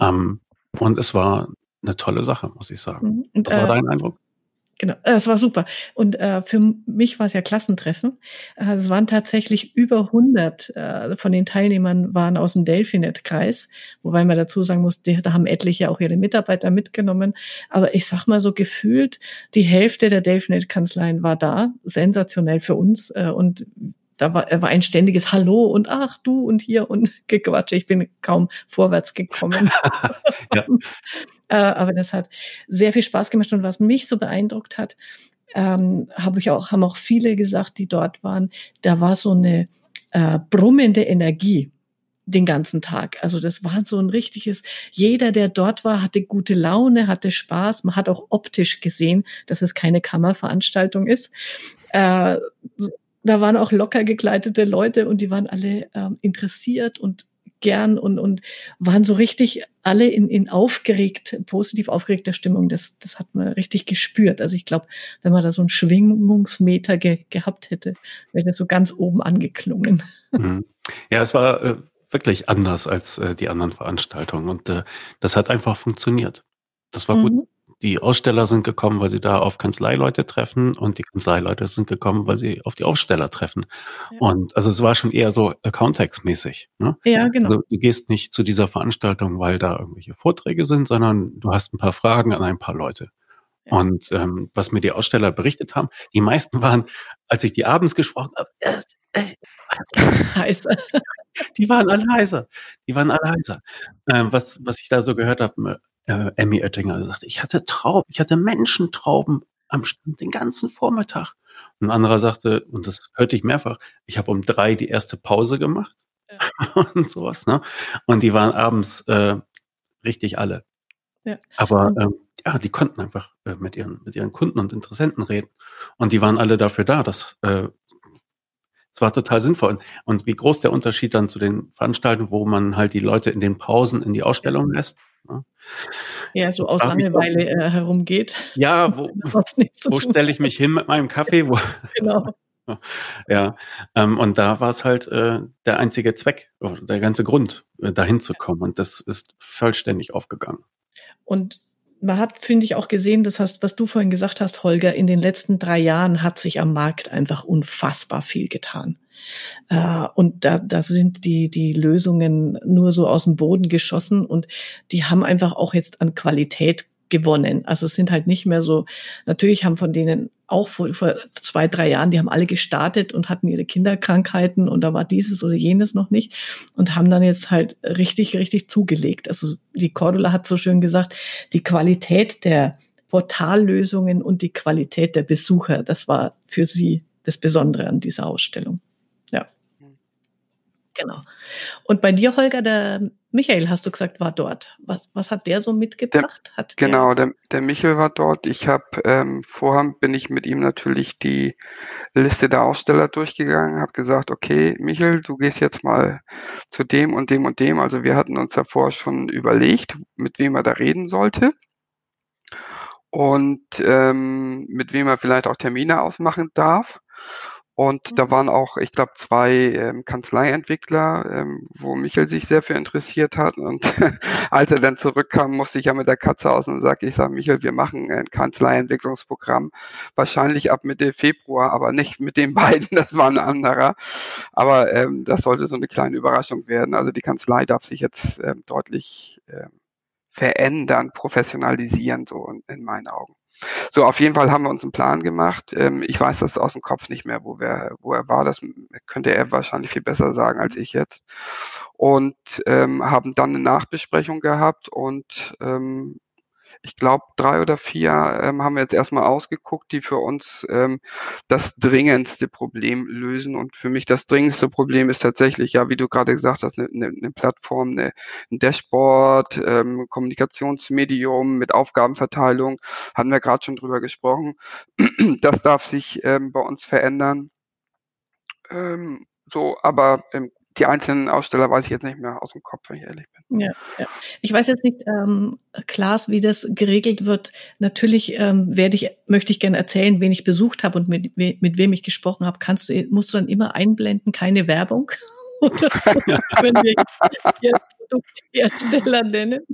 Ähm, und es war eine tolle Sache, muss ich sagen. Mhm. Und, Was war äh, dein Eindruck? Genau, äh, es war super. Und äh, für mich war es ja Klassentreffen. Äh, es waren tatsächlich über 100 äh, von den Teilnehmern waren aus dem Delfinet-Kreis, wobei man dazu sagen muss, die, da haben etliche auch ihre Mitarbeiter mitgenommen. Aber ich sag mal so gefühlt, die Hälfte der Delfinet-Kanzleien war da, sensationell für uns. Äh, und da war, war ein ständiges Hallo und ach du und hier und (laughs) Gequatsche. Ich bin kaum vorwärts gekommen. (laughs) ja. (laughs) äh, aber das hat sehr viel Spaß gemacht und was mich so beeindruckt hat, ähm, habe ich auch, haben auch viele gesagt, die dort waren, da war so eine äh, brummende Energie den ganzen Tag. Also das war so ein richtiges, jeder, der dort war, hatte gute Laune, hatte Spaß. Man hat auch optisch gesehen, dass es keine Kammerveranstaltung ist. Äh, da waren auch locker gekleidete Leute und die waren alle ähm, interessiert und gern und, und waren so richtig alle in, in aufgeregt, positiv aufgeregter Stimmung. Das, das hat man richtig gespürt. Also ich glaube, wenn man da so einen Schwingungsmeter ge, gehabt hätte, wäre das so ganz oben angeklungen. Mhm. Ja, es war äh, wirklich anders als äh, die anderen Veranstaltungen und äh, das hat einfach funktioniert. Das war mhm. gut die Aussteller sind gekommen, weil sie da auf Kanzleileute treffen und die Kanzleileute sind gekommen, weil sie auf die Aussteller treffen. Ja. Und also es war schon eher so Accountex-mäßig. Ne? Ja, genau. Also du gehst nicht zu dieser Veranstaltung, weil da irgendwelche Vorträge sind, sondern du hast ein paar Fragen an ein paar Leute. Ja. Und ähm, was mir die Aussteller berichtet haben, die meisten waren, als ich die abends gesprochen habe, äh, äh, (laughs) heißer. Die waren alle heiser. Die waren alle heiser. Ähm, was, was ich da so gehört habe, äh, Emmy Oettinger sagte, ich hatte Trauben, ich hatte Menschentrauben am Stand den ganzen Vormittag. Und ein anderer sagte, und das hörte ich mehrfach, ich habe um drei die erste Pause gemacht ja. (laughs) und sowas. Ne? Und die waren abends äh, richtig alle. Ja. Aber ähm, ja, die konnten einfach äh, mit ihren mit ihren Kunden und Interessenten reden. Und die waren alle dafür da. Das äh, es war total sinnvoll. Und, und wie groß der Unterschied dann zu den Veranstaltungen, wo man halt die Leute in den Pausen in die Ausstellung lässt. Ne? Ja, so aus Langeweile äh, herumgeht. Ja, (laughs) wo, wo stelle ich mich hin mit meinem Kaffee? Wo, (laughs) genau. (laughs) Ja, ähm, und da war es halt äh, der einzige Zweck, der ganze Grund, äh, dahin zu kommen. Und das ist vollständig aufgegangen. Und man hat, finde ich, auch gesehen, das heißt, was du vorhin gesagt hast, Holger, in den letzten drei Jahren hat sich am Markt einfach unfassbar viel getan. Äh, und da, da sind die, die Lösungen nur so aus dem Boden geschossen und die haben einfach auch jetzt an Qualität gewonnen. Also es sind halt nicht mehr so, natürlich haben von denen auch vor, vor zwei, drei Jahren, die haben alle gestartet und hatten ihre Kinderkrankheiten und da war dieses oder jenes noch nicht und haben dann jetzt halt richtig, richtig zugelegt. Also die Cordula hat so schön gesagt, die Qualität der Portallösungen und die Qualität der Besucher, das war für sie das Besondere an dieser Ausstellung. Ja. Genau. Und bei dir, Holger, der Michael, hast du gesagt, war dort. Was, was hat der so mitgebracht? Der, hat genau, der, der Michael war dort. Ich habe ähm, vorher bin ich mit ihm natürlich die Liste der Aussteller durchgegangen, habe gesagt, okay, Michael, du gehst jetzt mal zu dem und dem und dem. Also wir hatten uns davor schon überlegt, mit wem er da reden sollte und ähm, mit wem er vielleicht auch Termine ausmachen darf. Und da mhm. waren auch, ich glaube, zwei ähm, Kanzleientwickler, ähm, wo Michael sich sehr für interessiert hat. Und (laughs) als er dann zurückkam, musste ich ja mit der Katze aus und sagte, ich sage, Michael, wir machen ein Kanzleientwicklungsprogramm, wahrscheinlich ab Mitte Februar, aber nicht mit den (laughs) beiden, das war ein anderer. Aber ähm, das sollte so eine kleine Überraschung werden. Also die Kanzlei darf sich jetzt ähm, deutlich ähm, verändern, professionalisieren, so in, in meinen Augen. So, auf jeden Fall haben wir uns einen Plan gemacht. Ähm, ich weiß das aus dem Kopf nicht mehr, wo, wir, wo er war. Das könnte er wahrscheinlich viel besser sagen als ich jetzt. Und ähm, haben dann eine Nachbesprechung gehabt und ähm, ich glaube, drei oder vier ähm, haben wir jetzt erstmal ausgeguckt, die für uns ähm, das dringendste Problem lösen. Und für mich das dringendste Problem ist tatsächlich, ja, wie du gerade gesagt hast, eine, eine, eine Plattform, eine, ein Dashboard, ähm, Kommunikationsmedium mit Aufgabenverteilung, hatten wir gerade schon drüber gesprochen. (clears throat) Das darf sich ähm, bei uns verändern. Ähm, so, aber ähm, die einzelnen Aussteller weiß ich jetzt nicht mehr aus dem Kopf, wenn ich ehrlich bin. Ja, ja. Ich weiß jetzt nicht, ähm, Klaas, wie das geregelt wird. Natürlich ähm, werde ich, möchte ich gerne erzählen, wen ich besucht habe und mit, mit wem ich gesprochen habe. Kannst du, musst du dann immer einblenden, keine Werbung (laughs) oder so, (laughs) wenn wir hier Produkthersteller nennen.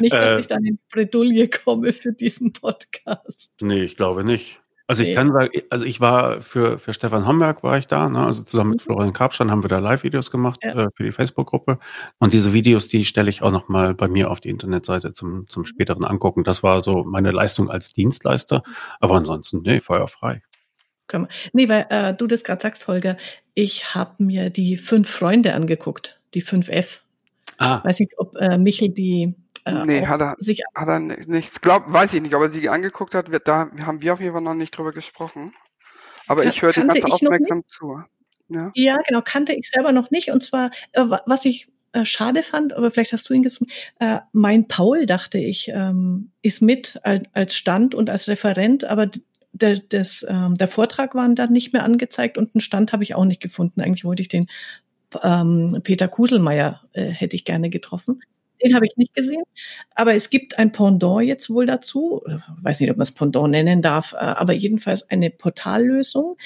Nicht, dass äh, ich dann in Bredouille komme für diesen Podcast. Nee, ich glaube nicht. Also ich kann sagen, also ich war für, für Stefan Homberg war ich da, ne? also zusammen mit mhm. Florian Karpstein haben wir da Live-Videos gemacht ja. äh, für die Facebook-Gruppe. Und diese Videos, die stelle ich auch nochmal bei mir auf die Internetseite zum, zum mhm. späteren Angucken. Das war so meine Leistung als Dienstleister. Aber ansonsten, nee, feuerfrei. Nee, weil äh, du das gerade sagst, Holger, ich habe mir die fünf Freunde angeguckt, die 5F. Ah. Weiß nicht, ob äh, Michel die äh, nee, hat er, sich hat er nicht. Glaub, weiß ich nicht, ob er sie angeguckt hat. Wir, da haben wir auf jeden Fall noch nicht drüber gesprochen. Aber ich höre dir ganz aufmerksam zu. Ja. ja, genau, kannte ich selber noch nicht. Und zwar, äh, was ich äh, schade fand, aber vielleicht hast du ihn gesehen, äh, mein Paul, dachte ich, ähm, ist mit als, als Stand und als Referent, aber der, das, ähm, der Vortrag war dann nicht mehr angezeigt und einen Stand habe ich auch nicht gefunden. Eigentlich wollte ich den ähm, Peter Kuselmeier äh, hätte ich gerne getroffen. Den habe ich nicht gesehen. Aber es gibt ein Pendant jetzt wohl dazu. Ich weiß nicht, ob man es Pendant nennen darf, äh, aber jedenfalls eine Portallösung,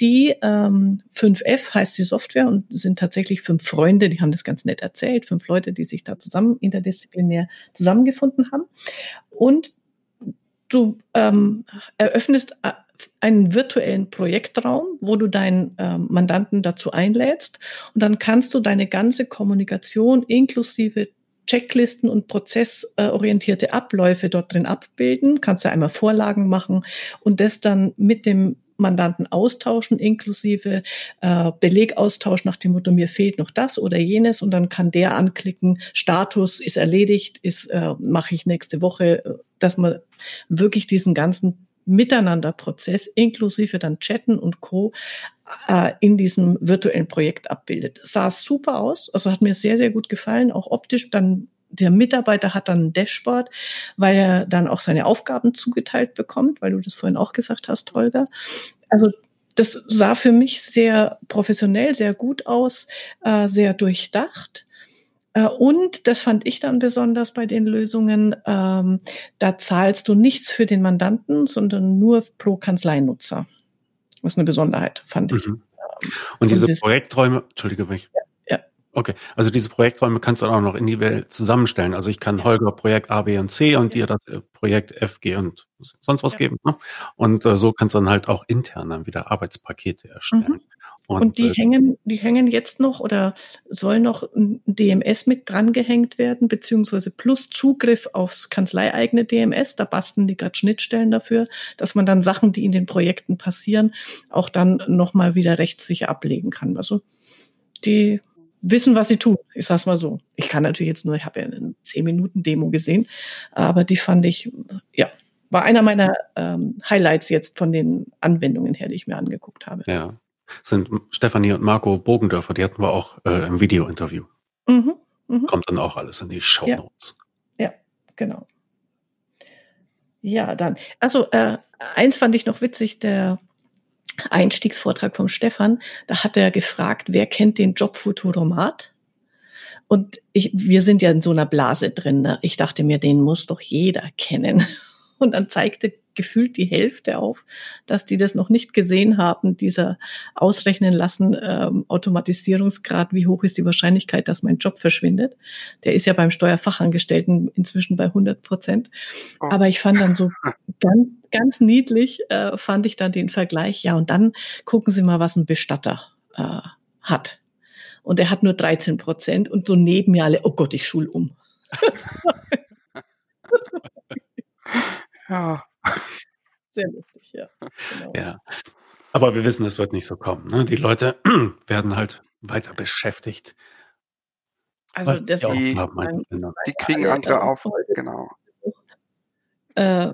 die ähm, 5F heißt die Software und sind tatsächlich fünf Freunde, die haben das ganz nett erzählt, fünf Leute, die sich da zusammen interdisziplinär zusammengefunden haben. Und du ähm, eröffnest äh, einen virtuellen Projektraum, wo du deinen ähm, Mandanten dazu einlädst und dann kannst du deine ganze Kommunikation inklusive Checklisten und prozessorientierte Abläufe dort drin abbilden. Kannst du einmal Vorlagen machen und das dann mit dem Mandanten austauschen, inklusive äh, Belegaustausch nach dem Motto, mir fehlt noch das oder jenes und dann kann der anklicken, Status ist erledigt, ist äh, mache ich nächste Woche, dass man wirklich diesen ganzen Miteinanderprozess inklusive dann Chatten und Co. Äh, in diesem virtuellen Projekt abbildet. Sah super aus, also hat mir sehr, sehr gut gefallen, auch optisch. Dann der Mitarbeiter hat dann ein Dashboard, weil er dann auch seine Aufgaben zugeteilt bekommt, weil du das vorhin auch gesagt hast, Holger. Also das sah für mich sehr professionell, sehr gut aus, äh, sehr durchdacht. Äh, und das fand ich dann besonders bei den Lösungen, ähm, da zahlst du nichts für den Mandanten, sondern nur pro Kanzleinutzer. Das ist eine Besonderheit, fand ich. Mhm. Und diese Projekträume, Entschuldige mich. Ja. Okay, also diese Projekträume kannst du auch noch individuell zusammenstellen. Also ich kann Holger Projekt A, B und C und dir das äh, Projekt F, G und sonst was ja. geben. Ne? Und äh, so kannst du dann halt auch intern dann wieder Arbeitspakete erstellen. Mhm. Und, und, die äh, hängen, die hängen jetzt noch oder soll noch ein DMS mit dran gehängt werden, beziehungsweise plus Zugriff aufs kanzleieigene DMS. Da basteln die gerade Schnittstellen dafür, dass man dann Sachen, die in den Projekten passieren, auch dann nochmal wieder rechtssicher ablegen kann. Also die wissen, was sie tun. Ich sag's mal so. Ich kann natürlich jetzt nur, ich habe ja eine 10 Minuten Demo gesehen, aber die fand ich, ja, war einer meiner ähm, Highlights jetzt von den Anwendungen her, die ich mir angeguckt habe. Ja, sind Stefanie und Marco Bogendörfer, die hatten wir auch äh, im Video-Interview. Mhm, mh. Kommt dann auch alles in die Show Notes. Ja, ja, genau. Ja, dann. Also äh, eins fand ich noch witzig, der Einstiegsvortrag vom Stefan, da hat er gefragt, wer kennt den Job Futuromat? Und ich, wir sind ja in so einer Blase drin. Ne? Ich dachte mir, den muss doch jeder kennen. (laughs) Und dann zeigte gefühlt die Hälfte auf, dass die das noch nicht gesehen haben, dieser ausrechnen lassen ähm, Automatisierungsgrad, wie hoch ist die Wahrscheinlichkeit, dass mein Job verschwindet. Der ist ja beim Steuerfachangestellten inzwischen bei 100 Prozent. Oh. Aber ich fand dann so (laughs) ganz, ganz niedlich, äh, fand ich dann den Vergleich. Ja, und dann gucken Sie mal, was ein Bestatter äh, hat. Und er hat nur 13 Prozent und so neben mir alle, oh Gott, ich schul um. (laughs) (laughs) ja. (laughs) Sehr lustig, ja. Genau. Ja. Aber wir wissen, es wird nicht so kommen. Ne? Die Leute (clears throat) werden halt weiter beschäftigt. Also das die, die kriegen andere auf, genau. Äh,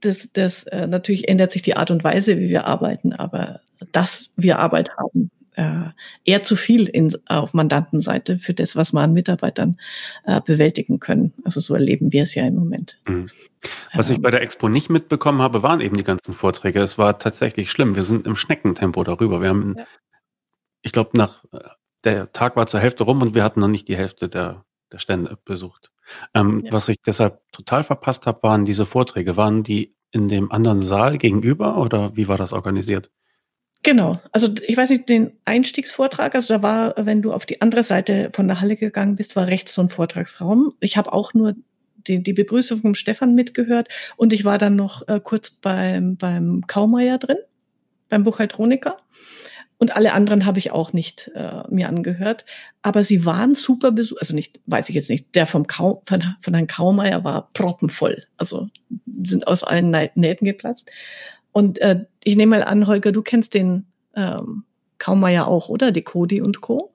das, das äh, natürlich ändert sich die Art und Weise, wie wir arbeiten, aber dass wir Arbeit haben, äh, eher zu viel in, auf Mandantenseite für das, was wir an Mitarbeitern äh, bewältigen können. Also so erleben wir es ja im Moment. Mhm. Was ähm, ich bei der Expo nicht mitbekommen habe, waren eben die ganzen Vorträge. Es war tatsächlich schlimm. Wir sind im Schneckentempo darüber. Wir haben, ja. ich glaube, nach äh, der Tag war zur Hälfte rum und wir hatten noch nicht die Hälfte der, der Stände besucht. Ähm, ja. Was ich deshalb total verpasst habe, waren diese Vorträge. Waren die in dem anderen Saal gegenüber oder wie war das organisiert? Genau. Also ich weiß nicht, den Einstiegsvortrag, also da war, wenn du auf die andere Seite von der Halle gegangen bist, war rechts so ein Vortragsraum. Ich habe auch nur die, die Begrüßung vom Stefan mitgehört und ich war dann noch äh, kurz beim, beim Kaumeier drin, beim Buchhaltroniker. Und alle anderen habe ich auch nicht äh, mir angehört. Aber sie waren super besucht, also nicht, weiß ich jetzt nicht, der vom Kau, von, von Herrn Kaumeier war proppenvoll. Also sind aus allen Nähten geplatzt. Und äh, ich nehme mal an, Holger, du kennst den ähm, Kaumeier auch, oder? Dekodi und Co.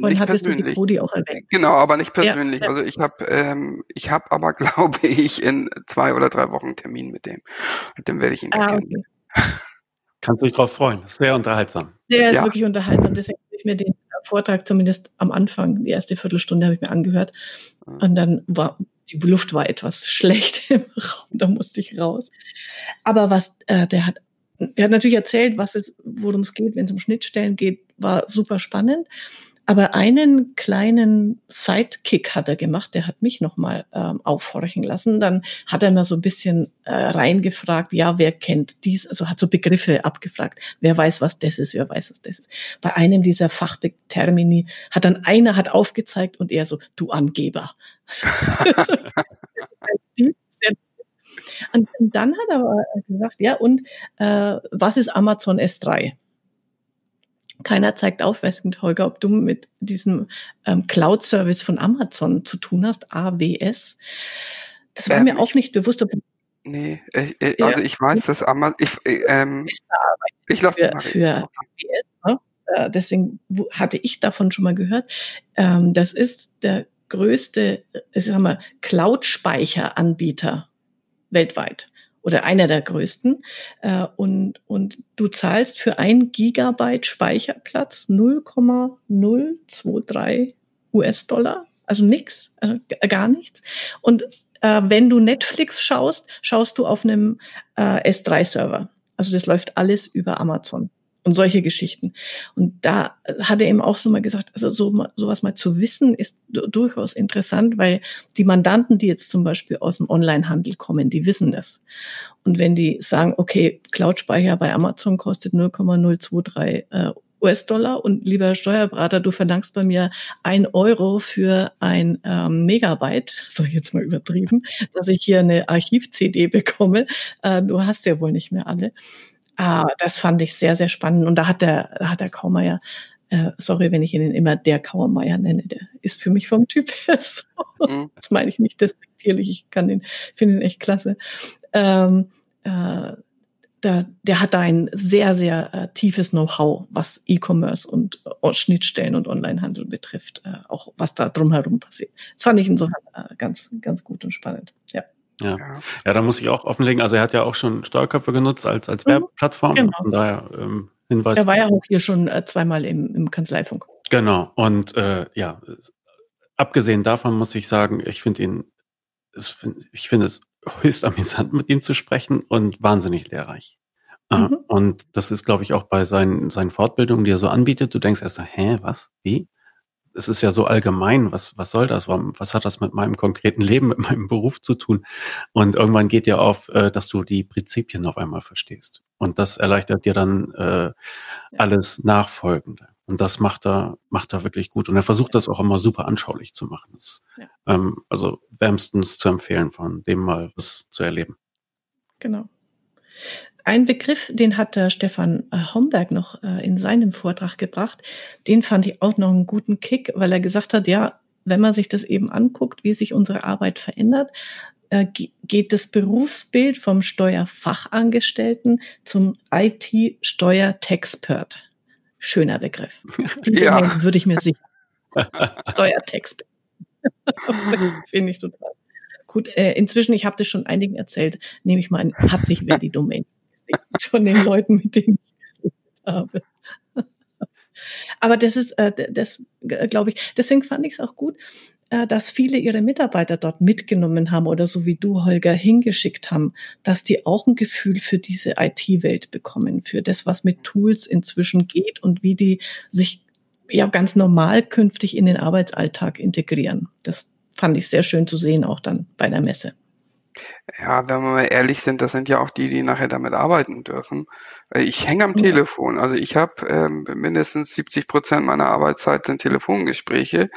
Vorhin hattest persönlich. du Dekodi auch erwähnt. Genau, aber nicht persönlich. Ja, Also ich habe, ähm, ich habe aber, (laughs) glaube ich, in zwei oder drei Wochen einen Termin mit dem. Und dem werde ich ihn ah, erkennen. Okay. Kannst du dich drauf freuen. Das ist sehr unterhaltsam. Der ist ja. wirklich unterhaltsam. Deswegen habe ich mir den Vortrag zumindest am Anfang, die erste Viertelstunde, habe ich mir angehört. Mhm. Und dann war die Luft war etwas schlecht (laughs) im Raum, da musste ich raus. Aber was, äh, der hat, er hat natürlich erzählt, was es, worum es geht, wenn es um Schnittstellen geht, war super spannend. Aber einen kleinen Sidekick hat er gemacht, der hat mich nochmal ähm, aufhorchen lassen. Dann hat er mal so ein bisschen äh, reingefragt, ja, wer kennt dies? Also hat so Begriffe abgefragt. Wer weiß, was das ist, wer weiß, was das ist. Bei einem dieser Fachtermini hat dann einer hat aufgezeigt und er so, du Angeber. (laughs) Also, und, und dann hat er gesagt, ja, und äh, was ist Amazon S3? Keiner zeigt auf, weiß nicht, Holger, ob du mit diesem ähm, Cloud-Service von Amazon zu tun hast, AWS. Das war ähm, mir auch nicht bewusst. Nee, äh, äh, also ich weiß, dass Amazon, ich, äh, ähm, ich lasse für, für AWS, ne? deswegen hatte ich davon schon mal gehört. Ähm, das ist der größte, ich sag mal, Cloud-Speicheranbieter weltweit oder einer der größten. Äh, und, und du zahlst für ein Gigabyte Speicherplatz 0,023 US-Dollar. Also nix, also gar nichts. Und äh, wenn du Netflix schaust, schaust du auf einem äh, S3-Server. Also das läuft alles über Amazon und solche Geschichten. Und da hat er eben auch so mal gesagt, also so, sowas mal zu wissen ist durchaus interessant, weil die Mandanten, die jetzt zum Beispiel aus dem Onlinehandel kommen, die wissen das. Und wenn die sagen, okay, Cloud-Speicher bei Amazon kostet 0,023 äh, US-Dollar und lieber Steuerberater, du verlangst bei mir ein Euro für ein ähm, Megabyte, (laughs) so jetzt mal übertrieben, dass ich hier eine Archiv-CD bekomme. Äh, du hast ja wohl nicht mehr alle. Ah, das fand ich sehr, sehr spannend. Und da hat der, da hat der Kaumeier, äh, sorry, wenn ich ihn immer der Kauermeier nenne, der ist für mich vom Typ her (laughs) so. Mhm. Das meine ich nicht despektierlich. Ich kann den, finde ihn echt klasse. Ähm, äh, der, der hat da ein sehr, sehr äh, tiefes Know-how, was E-Commerce und äh, Schnittstellen und Onlinehandel betrifft, äh, auch was da drumherum passiert. Das fand ich insofern äh, ganz, ganz gut und spannend. Ja. Ja. ja, da muss ich auch offenlegen. Also er hat ja auch schon Steuerköpfe genutzt als, als mhm. Werbeplattform. Genau. Von daher ähm, Hinweis. Er war ja auch hier schon äh, zweimal im, im Kanzleifunk. Genau. Und äh, ja, abgesehen davon muss ich sagen, ich finde ihn, ich finde es höchst amüsant, mit ihm zu sprechen und wahnsinnig lehrreich. Äh, mhm. Und das ist, glaube ich, auch bei seinen, seinen Fortbildungen, die er so anbietet. Du denkst erst so, hä, was? Wie? Es ist ja so allgemein, was, was soll das? Was hat das mit meinem konkreten Leben, mit meinem Beruf zu tun? Und irgendwann geht dir auf, äh, dass du die Prinzipien auf einmal verstehst. Und das erleichtert dir dann äh, alles Nachfolgende. Und das macht er, macht er wirklich gut. Und er versucht das auch immer super anschaulich zu machen. Das, ja. ähm, also wärmstens zu empfehlen, von dem mal was zu erleben. Genau. Ein Begriff, den hat der Stefan äh, Homberg noch äh, in seinem Vortrag gebracht, den fand ich auch noch einen guten Kick, weil er gesagt hat, ja, wenn man sich das eben anguckt, wie sich unsere Arbeit verändert, äh, geht das Berufsbild vom Steuerfachangestellten zum IT-Steuertexpert. Schöner Begriff. (laughs) Die ja. würde ich mir sicher. (laughs) Steuertext. (laughs) Finde ich total. Gut, äh, inzwischen, ich habe das schon einigen erzählt, nehme ich mal an, hat sich wer die Domain (laughs) von den Leuten, mit denen ich geredet habe. (laughs) Aber das ist, äh, das glaube ich, deswegen fand ich es auch gut, äh, dass viele ihre Mitarbeiter dort mitgenommen haben oder so wie du, Holger, hingeschickt haben, dass die auch ein Gefühl für diese IT-Welt bekommen, für das, was mit Tools inzwischen geht und wie die sich ja ganz normal künftig in den Arbeitsalltag integrieren. Das fand ich sehr schön zu sehen, auch dann bei der Messe. Ja, wenn wir mal ehrlich sind, das sind ja auch die, die nachher damit arbeiten dürfen. Äh, ich hänge am ja. Telefon. Also ich habe ähm, mindestens 70 Prozent meiner Arbeitszeit sind Telefongespräche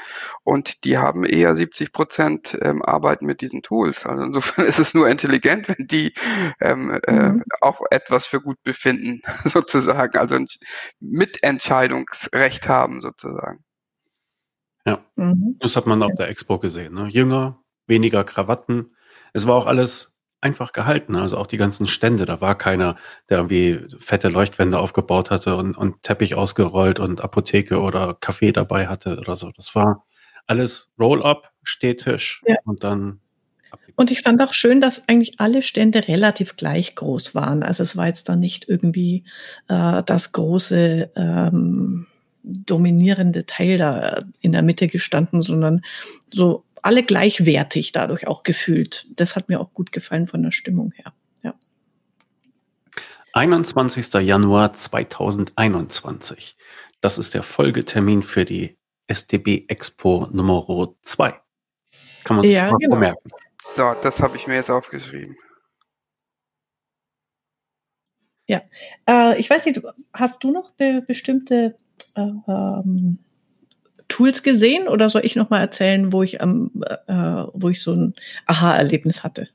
und die haben eher 70 Prozent ähm, arbeiten mit diesen Tools. Also insofern (laughs) ist es nur intelligent, wenn die ähm, äh, mhm. äh, auch etwas für gut befinden, (laughs) sozusagen. Also ein Mitentscheidungsrecht haben, sozusagen. Ja, mhm. das hat man auf der Expo gesehen. Ne? Jünger, weniger Krawatten. Es war auch alles einfach gehalten. Also auch die ganzen Stände. Da war keiner, der irgendwie fette Leuchtwände aufgebaut hatte und, und Teppich ausgerollt und Apotheke oder Kaffee dabei hatte oder so. Das war alles Roll-up, Stehtisch ja. und dann. Und ich fand auch schön, dass eigentlich alle Stände relativ gleich groß waren. Also es war jetzt da nicht irgendwie äh, das große ähm, dominierende Teil da in der Mitte gestanden, sondern so alle gleichwertig dadurch auch gefühlt. Das hat mir auch gut gefallen von der Stimmung her. Ja. 21. Januar 2021. Das ist der Folgetermin für die STB Expo Nummer 2. Kann man sich ja, mal genau. merken. So, das habe ich mir jetzt aufgeschrieben. Ja, äh, ich weiß nicht, hast du noch be bestimmte ähm, Tools gesehen oder soll ich noch mal erzählen, wo ich am, äh, wo ich so ein Aha-Erlebnis hatte?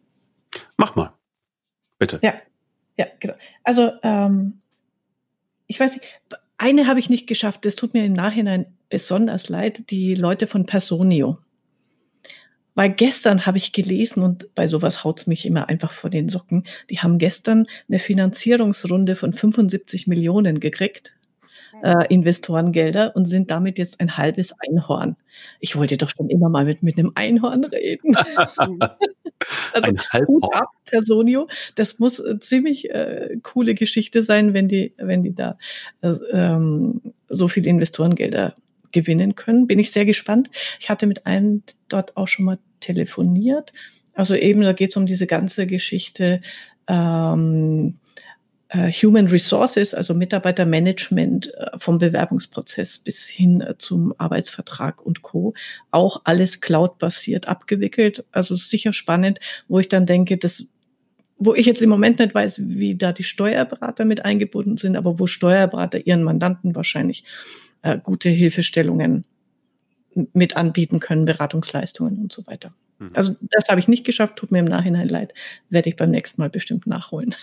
Mach mal, bitte. Ja, ja, genau. Also ähm, ich weiß nicht, eine habe ich nicht geschafft. Das tut mir im Nachhinein besonders leid. Die Leute von Personio. Weil gestern habe ich gelesen und bei sowas haut's mich immer einfach vor den Socken. Die haben gestern eine Finanzierungsrunde von 75 Millionen gekriegt äh, Investorengelder und sind damit jetzt ein halbes Einhorn. Ich wollte doch schon immer mal mit, mit einem Einhorn reden. (laughs) also ein Halbhorn. ab, Personio. Das muss eine ziemlich äh, coole Geschichte sein, wenn die, wenn die da äh, ähm, so viel Investorengelder gewinnen können. Bin ich sehr gespannt. Ich hatte mit einem dort auch schon mal telefoniert. Also eben, da geht es um diese ganze Geschichte. Ähm, äh, Human Resources, also Mitarbeitermanagement äh, vom Bewerbungsprozess bis hin äh, zum Arbeitsvertrag und Co. Auch alles cloud-basiert abgewickelt. Also sicher spannend, wo ich dann denke, das wo ich jetzt im Moment nicht weiß, wie da die Steuerberater mit eingebunden sind, aber wo Steuerberater ihren Mandanten wahrscheinlich äh, gute Hilfestellungen mit anbieten können, Beratungsleistungen und so weiter. Mhm. Also das habe ich nicht geschafft, tut mir im Nachhinein leid, werde ich beim nächsten Mal bestimmt nachholen.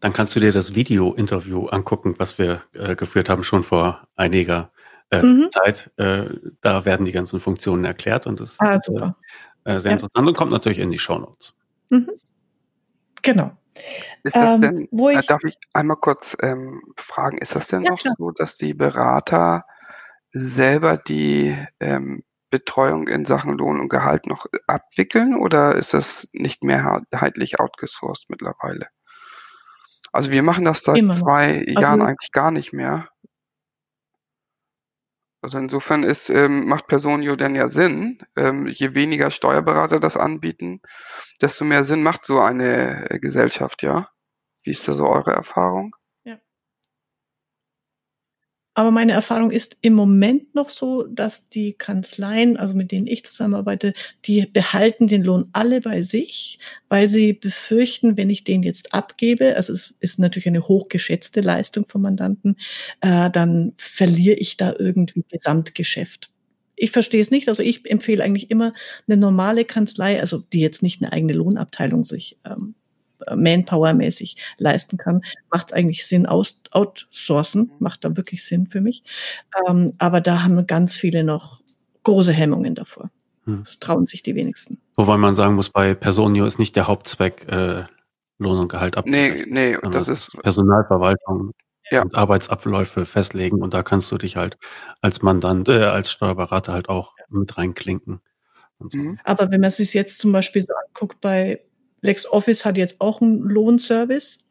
Dann kannst du dir das Video-Interview angucken, was wir äh, geführt haben, schon vor einiger äh, mhm. Zeit. Äh, da werden die ganzen Funktionen erklärt und das ah, ist äh, äh, sehr ja. interessant und kommt natürlich in die Show Notes. Mhm. Genau. Ist das ähm, denn, wo äh, ich, darf ich einmal kurz ähm, fragen, ist das denn ja, noch klar. so, dass die Berater selber die ähm, Betreuung in Sachen Lohn und Gehalt noch abwickeln oder ist das nicht mehrheitlich outgesourced mittlerweile? Also wir machen das seit zwei Jahren also, eigentlich gar nicht mehr. Also insofern ist, ähm, macht Personio denn ja Sinn. Ähm, je weniger Steuerberater das anbieten, desto mehr Sinn macht so eine äh, Gesellschaft, ja? Wie ist da so eure Erfahrung? Aber meine Erfahrung ist im Moment noch so, dass die Kanzleien, also mit denen ich zusammenarbeite, die behalten den Lohn alle bei sich, weil sie befürchten, wenn ich den jetzt abgebe, also es ist natürlich eine hochgeschätzte Leistung vom Mandanten, äh, dann verliere ich da irgendwie Gesamtgeschäft. Ich verstehe es nicht. Also ich empfehle eigentlich immer eine normale Kanzlei, also die jetzt nicht eine eigene Lohnabteilung sich ähm, Manpower-mäßig leisten kann, macht es eigentlich Sinn, aus, outsourcen, macht da wirklich Sinn für mich. Ähm, aber da haben ganz viele noch große Hemmungen davor. Hm. Das trauen sich die wenigsten. Wobei man sagen muss, bei Personio ist nicht der Hauptzweck, äh, Lohn und Gehalt abzurechnen. Nee, nee, das ist Personalverwaltung ja. und Arbeitsabläufe festlegen und da kannst du dich halt als Mandant, äh, als Steuerberater halt auch ja. mit reinklinken. So. Mhm. Aber wenn man sich jetzt zum Beispiel so anguckt bei LexOffice hat jetzt auch einen Lohnservice.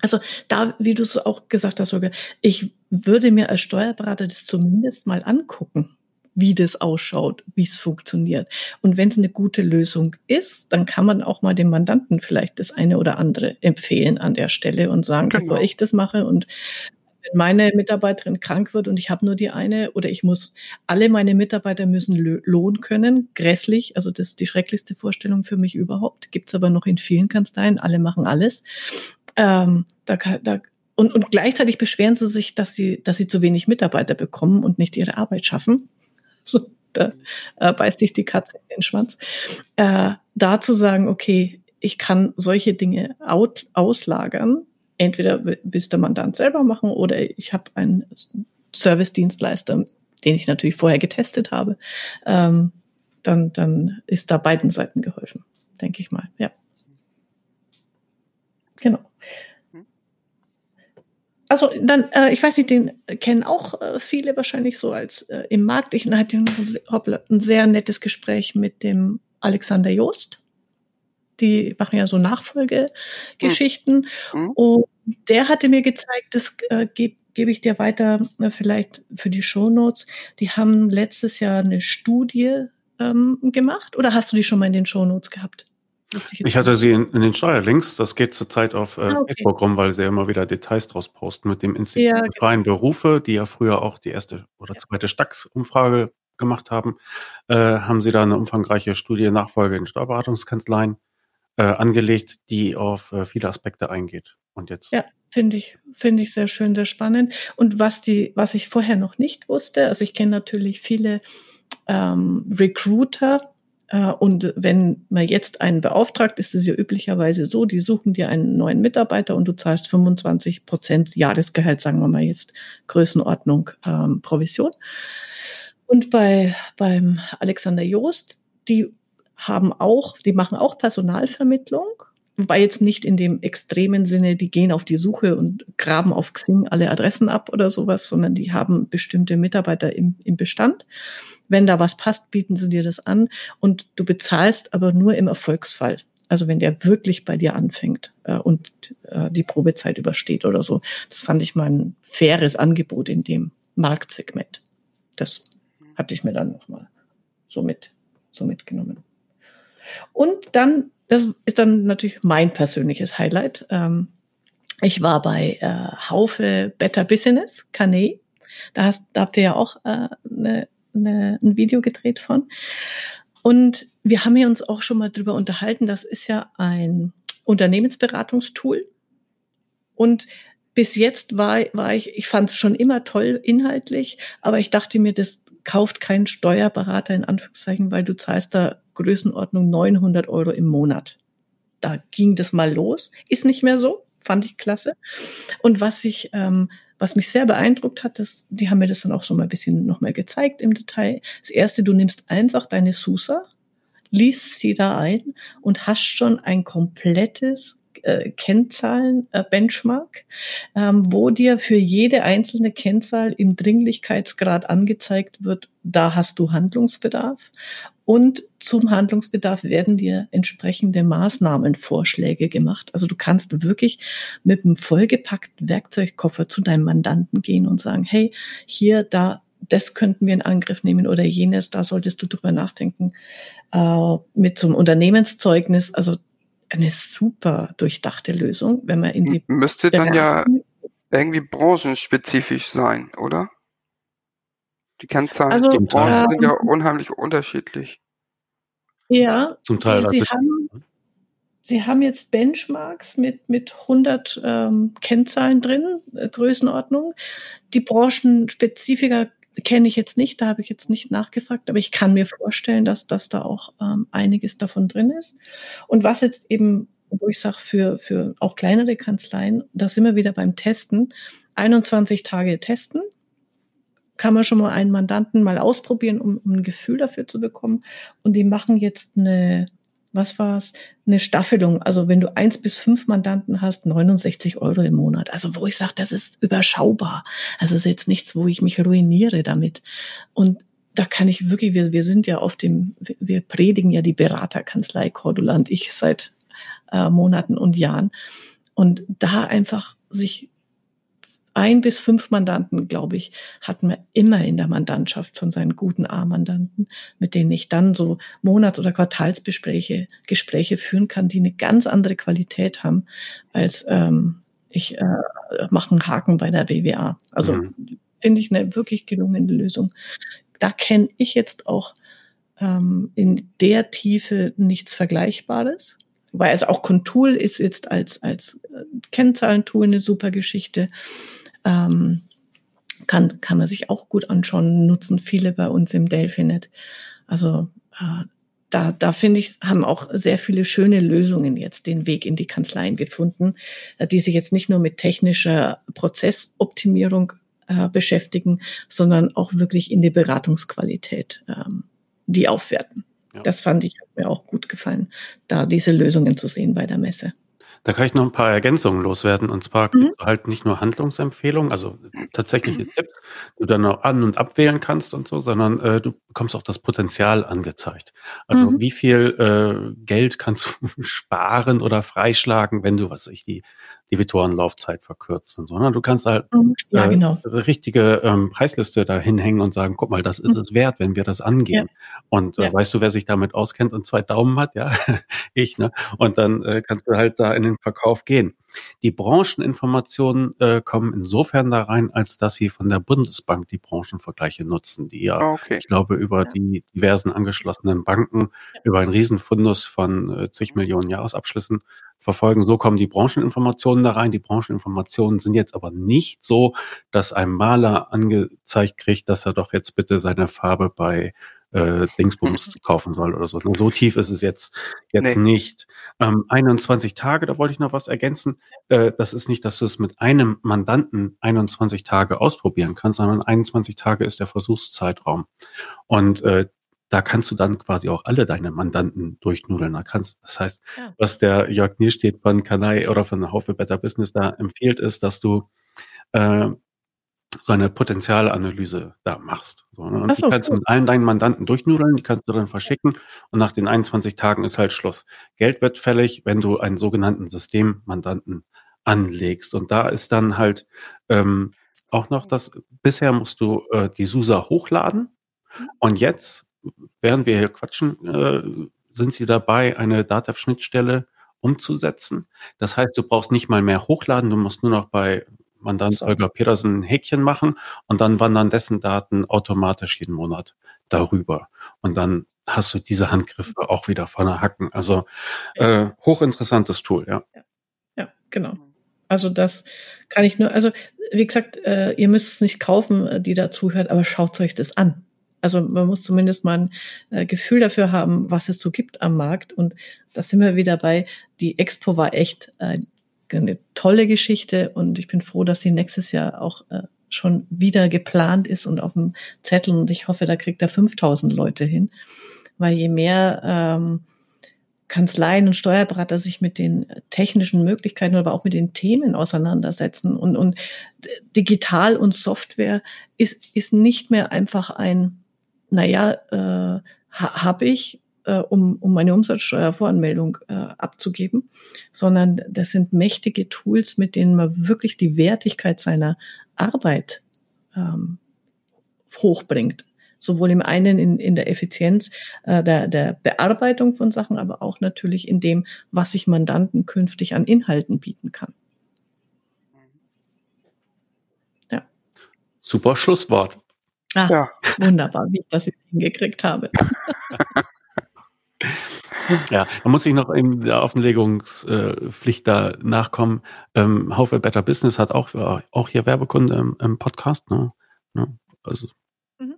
Also da, wie du es auch gesagt hast, Holger, ich würde mir als Steuerberater das zumindest mal angucken, wie das ausschaut, wie es funktioniert. Und wenn es eine gute Lösung ist, dann kann man auch mal dem Mandanten vielleicht das eine oder andere empfehlen an der Stelle und sagen, genau. bevor ich das mache und wenn meine Mitarbeiterin krank wird und ich habe nur die eine oder ich muss, alle meine Mitarbeiter müssen Lohn können, grässlich, also das ist die schrecklichste Vorstellung für mich überhaupt, gibt's aber noch in vielen Kanzleien, alle machen alles. Ähm, da, da, und, und gleichzeitig beschweren sie sich, dass sie, dass sie zu wenig Mitarbeiter bekommen und nicht ihre Arbeit schaffen. (laughs) So, da äh, beißt sich die Katze in den Schwanz. Äh, da zu sagen, okay, ich kann solche Dinge out, auslagern entweder will es der Mandant selber machen oder ich habe einen Service-Dienstleister, den ich natürlich vorher getestet habe, ähm, dann, dann ist da beiden Seiten geholfen, denke ich mal. Ja. Genau. Also dann, äh, ich weiß nicht, den kennen auch äh, viele wahrscheinlich so als äh, im Markt. Ich hatte ein sehr nettes Gespräch mit dem Alexander Joost die machen ja so Nachfolgegeschichten. Mhm. Und der hatte mir gezeigt, das äh, gebe geb ich dir weiter äh, vielleicht für die Shownotes. Die haben letztes Jahr eine Studie ähm, gemacht oder hast du die schon mal in den Shownotes gehabt? Ich, ich hatte sie in, in, den Steuerlinks. Das geht zurzeit auf äh, ah, okay. Facebook rum, weil sie ja immer wieder Details draus posten mit dem Institut ja, genau. freien Berufe, die ja früher auch die erste oder zweite Stax-Umfrage gemacht haben, äh, haben sie da eine umfangreiche Studie Nachfolge in Steuerberatungskanzleien äh, angelegt, die auf äh, viele Aspekte eingeht. Und jetzt. Ja, finde ich, finde ich sehr schön, sehr spannend. Und was die, was ich vorher noch nicht wusste, also ich kenne natürlich viele ähm, Recruiter, äh, und wenn man jetzt einen beauftragt, ist es ja üblicherweise so, die suchen dir einen neuen Mitarbeiter und du zahlst 25 Prozent Jahresgehalt, sagen wir mal jetzt Größenordnung ähm, Provision. Und bei, beim Alexander Joost, die haben auch, die machen auch Personalvermittlung, wobei jetzt nicht in dem extremen Sinne, die gehen auf die Suche und graben auf Xing alle Adressen ab oder sowas, sondern die haben bestimmte Mitarbeiter im, im Bestand. Wenn da was passt, bieten sie dir das an und du bezahlst aber nur im Erfolgsfall. Also wenn der wirklich bei dir anfängt äh, und äh, die Probezeit übersteht oder so. Das fand ich mal ein faires Angebot in dem Marktsegment. Das hatte ich mir dann nochmal so mit, so mitgenommen. Und dann, das ist dann natürlich mein persönliches Highlight. Ähm, ich war bei äh, Haufe Better Business, Kane. Da, hast, da habt ihr ja auch äh, ne, ne, ein Video gedreht von. Und wir haben hier uns auch schon mal drüber unterhalten. Das ist ja ein Unternehmensberatungstool. Und bis jetzt war, war ich, ich fand es schon immer toll inhaltlich, aber ich dachte mir, das kauft kein Steuerberater in Anführungszeichen, weil du zahlst da Größenordnung 900 Euro im Monat. Da ging das mal los. Ist nicht mehr so, fand ich klasse. Und was ich, ähm, was mich sehr beeindruckt hat, das, die haben mir das dann auch so mal ein bisschen nochmal gezeigt im Detail. Das erste, du nimmst einfach deine SUSA, liest sie da ein und hast schon ein komplettes äh, Kennzahlen-Benchmark, äh, ähm, wo dir für jede einzelne Kennzahl im Dringlichkeitsgrad angezeigt wird, da hast du Handlungsbedarf. Und zum Handlungsbedarf werden dir entsprechende Maßnahmenvorschläge gemacht. Also du kannst wirklich mit einem vollgepackten Werkzeugkoffer zu deinem Mandanten gehen und sagen, hey, hier, da, das könnten wir in Angriff nehmen oder jenes, da solltest du drüber nachdenken. Äh, mit einem Unternehmenszeugnis, also eine super durchdachte Lösung, wenn man in die müsste dann ja irgendwie branchenspezifisch sein, oder? Die Kennzahlen also, zum Branchen ähm, sind ja unheimlich unterschiedlich. Ja, zum Teil. Sie, sie haben, Sie haben jetzt Benchmarks mit, mit 100 ähm, Kennzahlen drin, äh, Größenordnung. Die Branchenspezifika kenne ich jetzt nicht, da habe ich jetzt nicht nachgefragt, aber ich kann mir vorstellen, dass, dass da auch ähm, einiges davon drin ist. Und was jetzt eben, wo ich sage, für, für auch kleinere Kanzleien, da sind wir wieder beim Testen, 21 Tage testen, kann man schon mal einen Mandanten mal ausprobieren, um, um ein Gefühl dafür zu bekommen. Und die machen jetzt eine was war's? Eine Staffelung. Also wenn du eins bis fünf Mandanten hast, 69 Euro im Monat. Also wo ich sage, das ist überschaubar. Also ist jetzt nichts, wo ich mich ruiniere damit. Und da kann ich wirklich, wir, wir sind ja auf dem, wir predigen ja die Beraterkanzlei Cordula und ich seit äh, Monaten und Jahren. Und da einfach sich ein bis fünf Mandanten, glaube ich, hatten wir immer in der Mandantschaft von seinen guten A-Mandanten, mit denen ich dann so Monats- oder Quartalsgespräche Gespräche führen kann, die eine ganz andere Qualität haben, als ähm, ich äh, mache einen Haken bei der BWA. Also mhm. finde ich eine wirklich gelungene Lösung. Da kenne ich jetzt auch ähm, in der Tiefe nichts Vergleichbares weil also auch Contool ist jetzt als, als äh, Kennzahlentool eine super Geschichte ähm, kann, kann man sich auch gut anschauen, nutzen viele bei uns im Delphinet. Also äh, da, da finde ich, haben auch sehr viele schöne Lösungen jetzt den Weg in die Kanzleien gefunden, äh, die sich jetzt nicht nur mit technischer Prozessoptimierung äh, beschäftigen, sondern auch wirklich in die Beratungsqualität ähm, die aufwerten. Ja. Das fand ich, hat mir auch gut gefallen, da diese Lösungen zu sehen bei der Messe. Da kann ich noch ein paar Ergänzungen loswerden. Und zwar mhm. halt nicht nur Handlungsempfehlungen, also tatsächliche mhm. Tipps, die du dann auch an- und abwählen kannst und so, sondern äh, du bekommst auch das Potenzial angezeigt. Also mhm. wie viel äh, Geld kannst du (laughs) sparen oder freischlagen, wenn du, was ich, die Debitorenlaufzeit verkürzt und so. Ne? Du kannst halt mhm. ja, äh, genau. richtige ähm, Preisliste da hinhängen und sagen, guck mal, das ist mhm. es wert, wenn wir das angehen. Ja. Und äh, ja. weißt du, wer sich damit auskennt und zwei Daumen hat? Ja, (laughs) ich. Ne? Und dann äh, kannst du halt da in den Verkauf gehen. Die Brancheninformationen äh, kommen insofern da rein, als dass sie von der Bundesbank die Branchenvergleiche nutzen, die ja, ah, okay. ich glaube, über die diversen angeschlossenen Banken über einen Riesenfundus von äh, zig Millionen Jahresabschlüssen verfolgen. So kommen die Brancheninformationen da rein. Die Brancheninformationen sind jetzt aber nicht so, dass ein Maler angezeigt kriegt, dass er doch jetzt bitte seine Farbe bei äh, Dingsbums kaufen soll oder so. So tief ist es jetzt jetzt nee. nicht. Ähm, 21 Tage, da wollte ich noch was ergänzen. Äh, das ist nicht, dass du es mit einem Mandanten 21 Tage ausprobieren kannst, sondern 21 Tage ist der Versuchszeitraum. Und äh, da kannst du dann quasi auch alle deine Mandanten durchnudeln. Da kannst, das heißt, ja. was der Jörg Nierstedt von Kanai oder von Haufe Better Business da empfiehlt, ist, dass du äh, so eine Potenzialanalyse da machst. So, ne? Und so, die kannst du mit allen deinen Mandanten durchnudeln, die kannst du dann verschicken und nach den 21 Tagen ist halt Schluss. Geld wird fällig, wenn du einen sogenannten Systemmandanten anlegst. Und da ist dann halt ähm, auch noch das, bisher musst du äh, die SUSA hochladen mhm. und jetzt, während wir hier quatschen, äh, sind sie dabei, eine Data-Schnittstelle umzusetzen. Das heißt, du brauchst nicht mal mehr hochladen, du musst nur noch bei Mandant Holger Petersen ein Häkchen machen und dann wandern dessen Daten automatisch jeden Monat darüber. Und dann hast du diese Handgriffe auch wieder von der Hacken. Also äh, hochinteressantes Tool, ja. ja. Ja, genau. Also das kann ich nur, also wie gesagt, äh, ihr müsst es nicht kaufen, äh, die da zuhört, aber schaut euch das an. Also man muss zumindest mal ein äh, Gefühl dafür haben, was es so gibt am Markt. Und da sind wir wieder bei, die Expo war echt äh, eine tolle Geschichte. Und ich bin froh, dass sie nächstes Jahr auch äh, schon wieder geplant ist und auf dem Zettel. Und ich hoffe, da kriegt er 5000 Leute hin, weil je mehr ähm, Kanzleien und Steuerberater sich mit den technischen Möglichkeiten, aber auch mit den Themen auseinandersetzen. Und, und digital und Software ist, ist nicht mehr einfach ein, naja, äh, ha, habe ich, äh, um, um meine Umsatzsteuervoranmeldung äh, abzugeben, sondern das sind mächtige Tools, mit denen man wirklich die Wertigkeit seiner Arbeit ähm, hochbringt. Sowohl im einen in, in der Effizienz äh, der, der Bearbeitung von Sachen, aber auch natürlich in dem, was ich Mandanten künftig an Inhalten bieten kann. Super Schlusswort. Ah, ja. Wunderbar, wie ich das hingekriegt habe. Ja, da muss ich noch in der Offenlegungspflicht da nachkommen. Ähm, How Better Business hat auch, auch hier Werbekunde im, im Podcast. Ne? ne? Also mhm.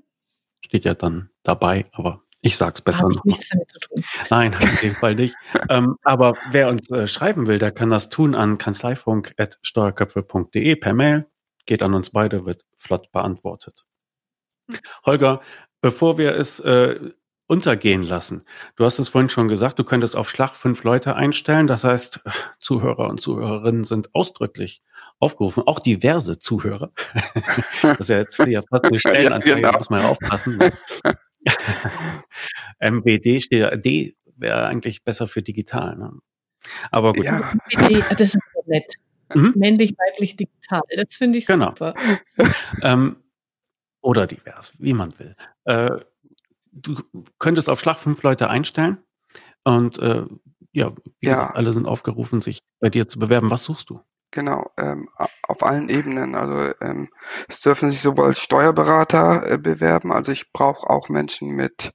steht ja dann dabei, aber ich sag's besser noch. nichts damit zu tun. Nein, auf jeden Fall nicht. (laughs) ähm, aber wer uns äh, schreiben will, der kann das tun an kanzleifunk.steuerköpfe.de per Mail. Geht an uns beide, wird flott beantwortet. Hm. Holger, bevor wir es äh, untergehen lassen. Du hast es vorhin schon gesagt, du könntest auf Schlag fünf Leute einstellen. Das heißt, Zuhörer und Zuhörerinnen sind ausdrücklich aufgerufen, auch diverse Zuhörer. (laughs) das ist ja jetzt ja fast eine Stellenanzeige, ja, genau. muss man ja aufpassen. Ne? (laughs) MWD steht ja, D wäre eigentlich besser für digital. Ne? Aber gut. Ja. Das ist nett. Mhm. Männlich, weiblich, digital. Das finde ich genau. super. ähm, oder divers, wie man will. Äh, du könntest auf Schlag fünf Leute einstellen und äh, ja, wie ja. Gesagt, alle sind aufgerufen, sich bei dir zu bewerben. Was suchst du? Genau, ähm, auf allen Ebenen. Also ähm, es dürfen sich sowohl Steuerberater äh, bewerben, also ich brauche auch Menschen mit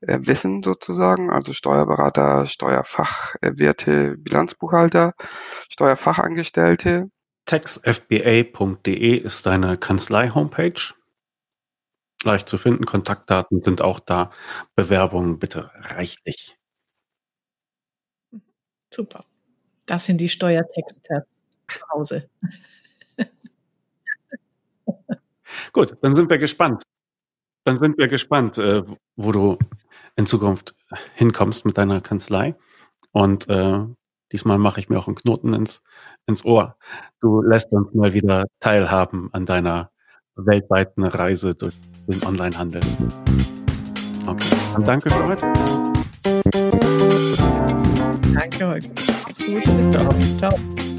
äh, Wissen sozusagen, also Steuerberater, Steuerfachwirte, Bilanzbuchhalter, Steuerfachangestellte. texfba.de ist deine Kanzlei-Homepage leicht zu finden. Kontaktdaten sind auch da. Bewerbungen bitte reichlich. Super. Das sind die Steuertexte zu Hause. (laughs) Gut, dann sind wir gespannt. Dann sind wir gespannt, äh, wo du in Zukunft hinkommst mit deiner Kanzlei. Und äh, diesmal mache ich mir auch einen Knoten ins, ins Ohr. Du lässt uns mal wieder teilhaben an deiner weltweiten Reise durch den Onlinehandel. Okay, dann danke für heute. Danke heute. Alles gut. Ciao. Ciao.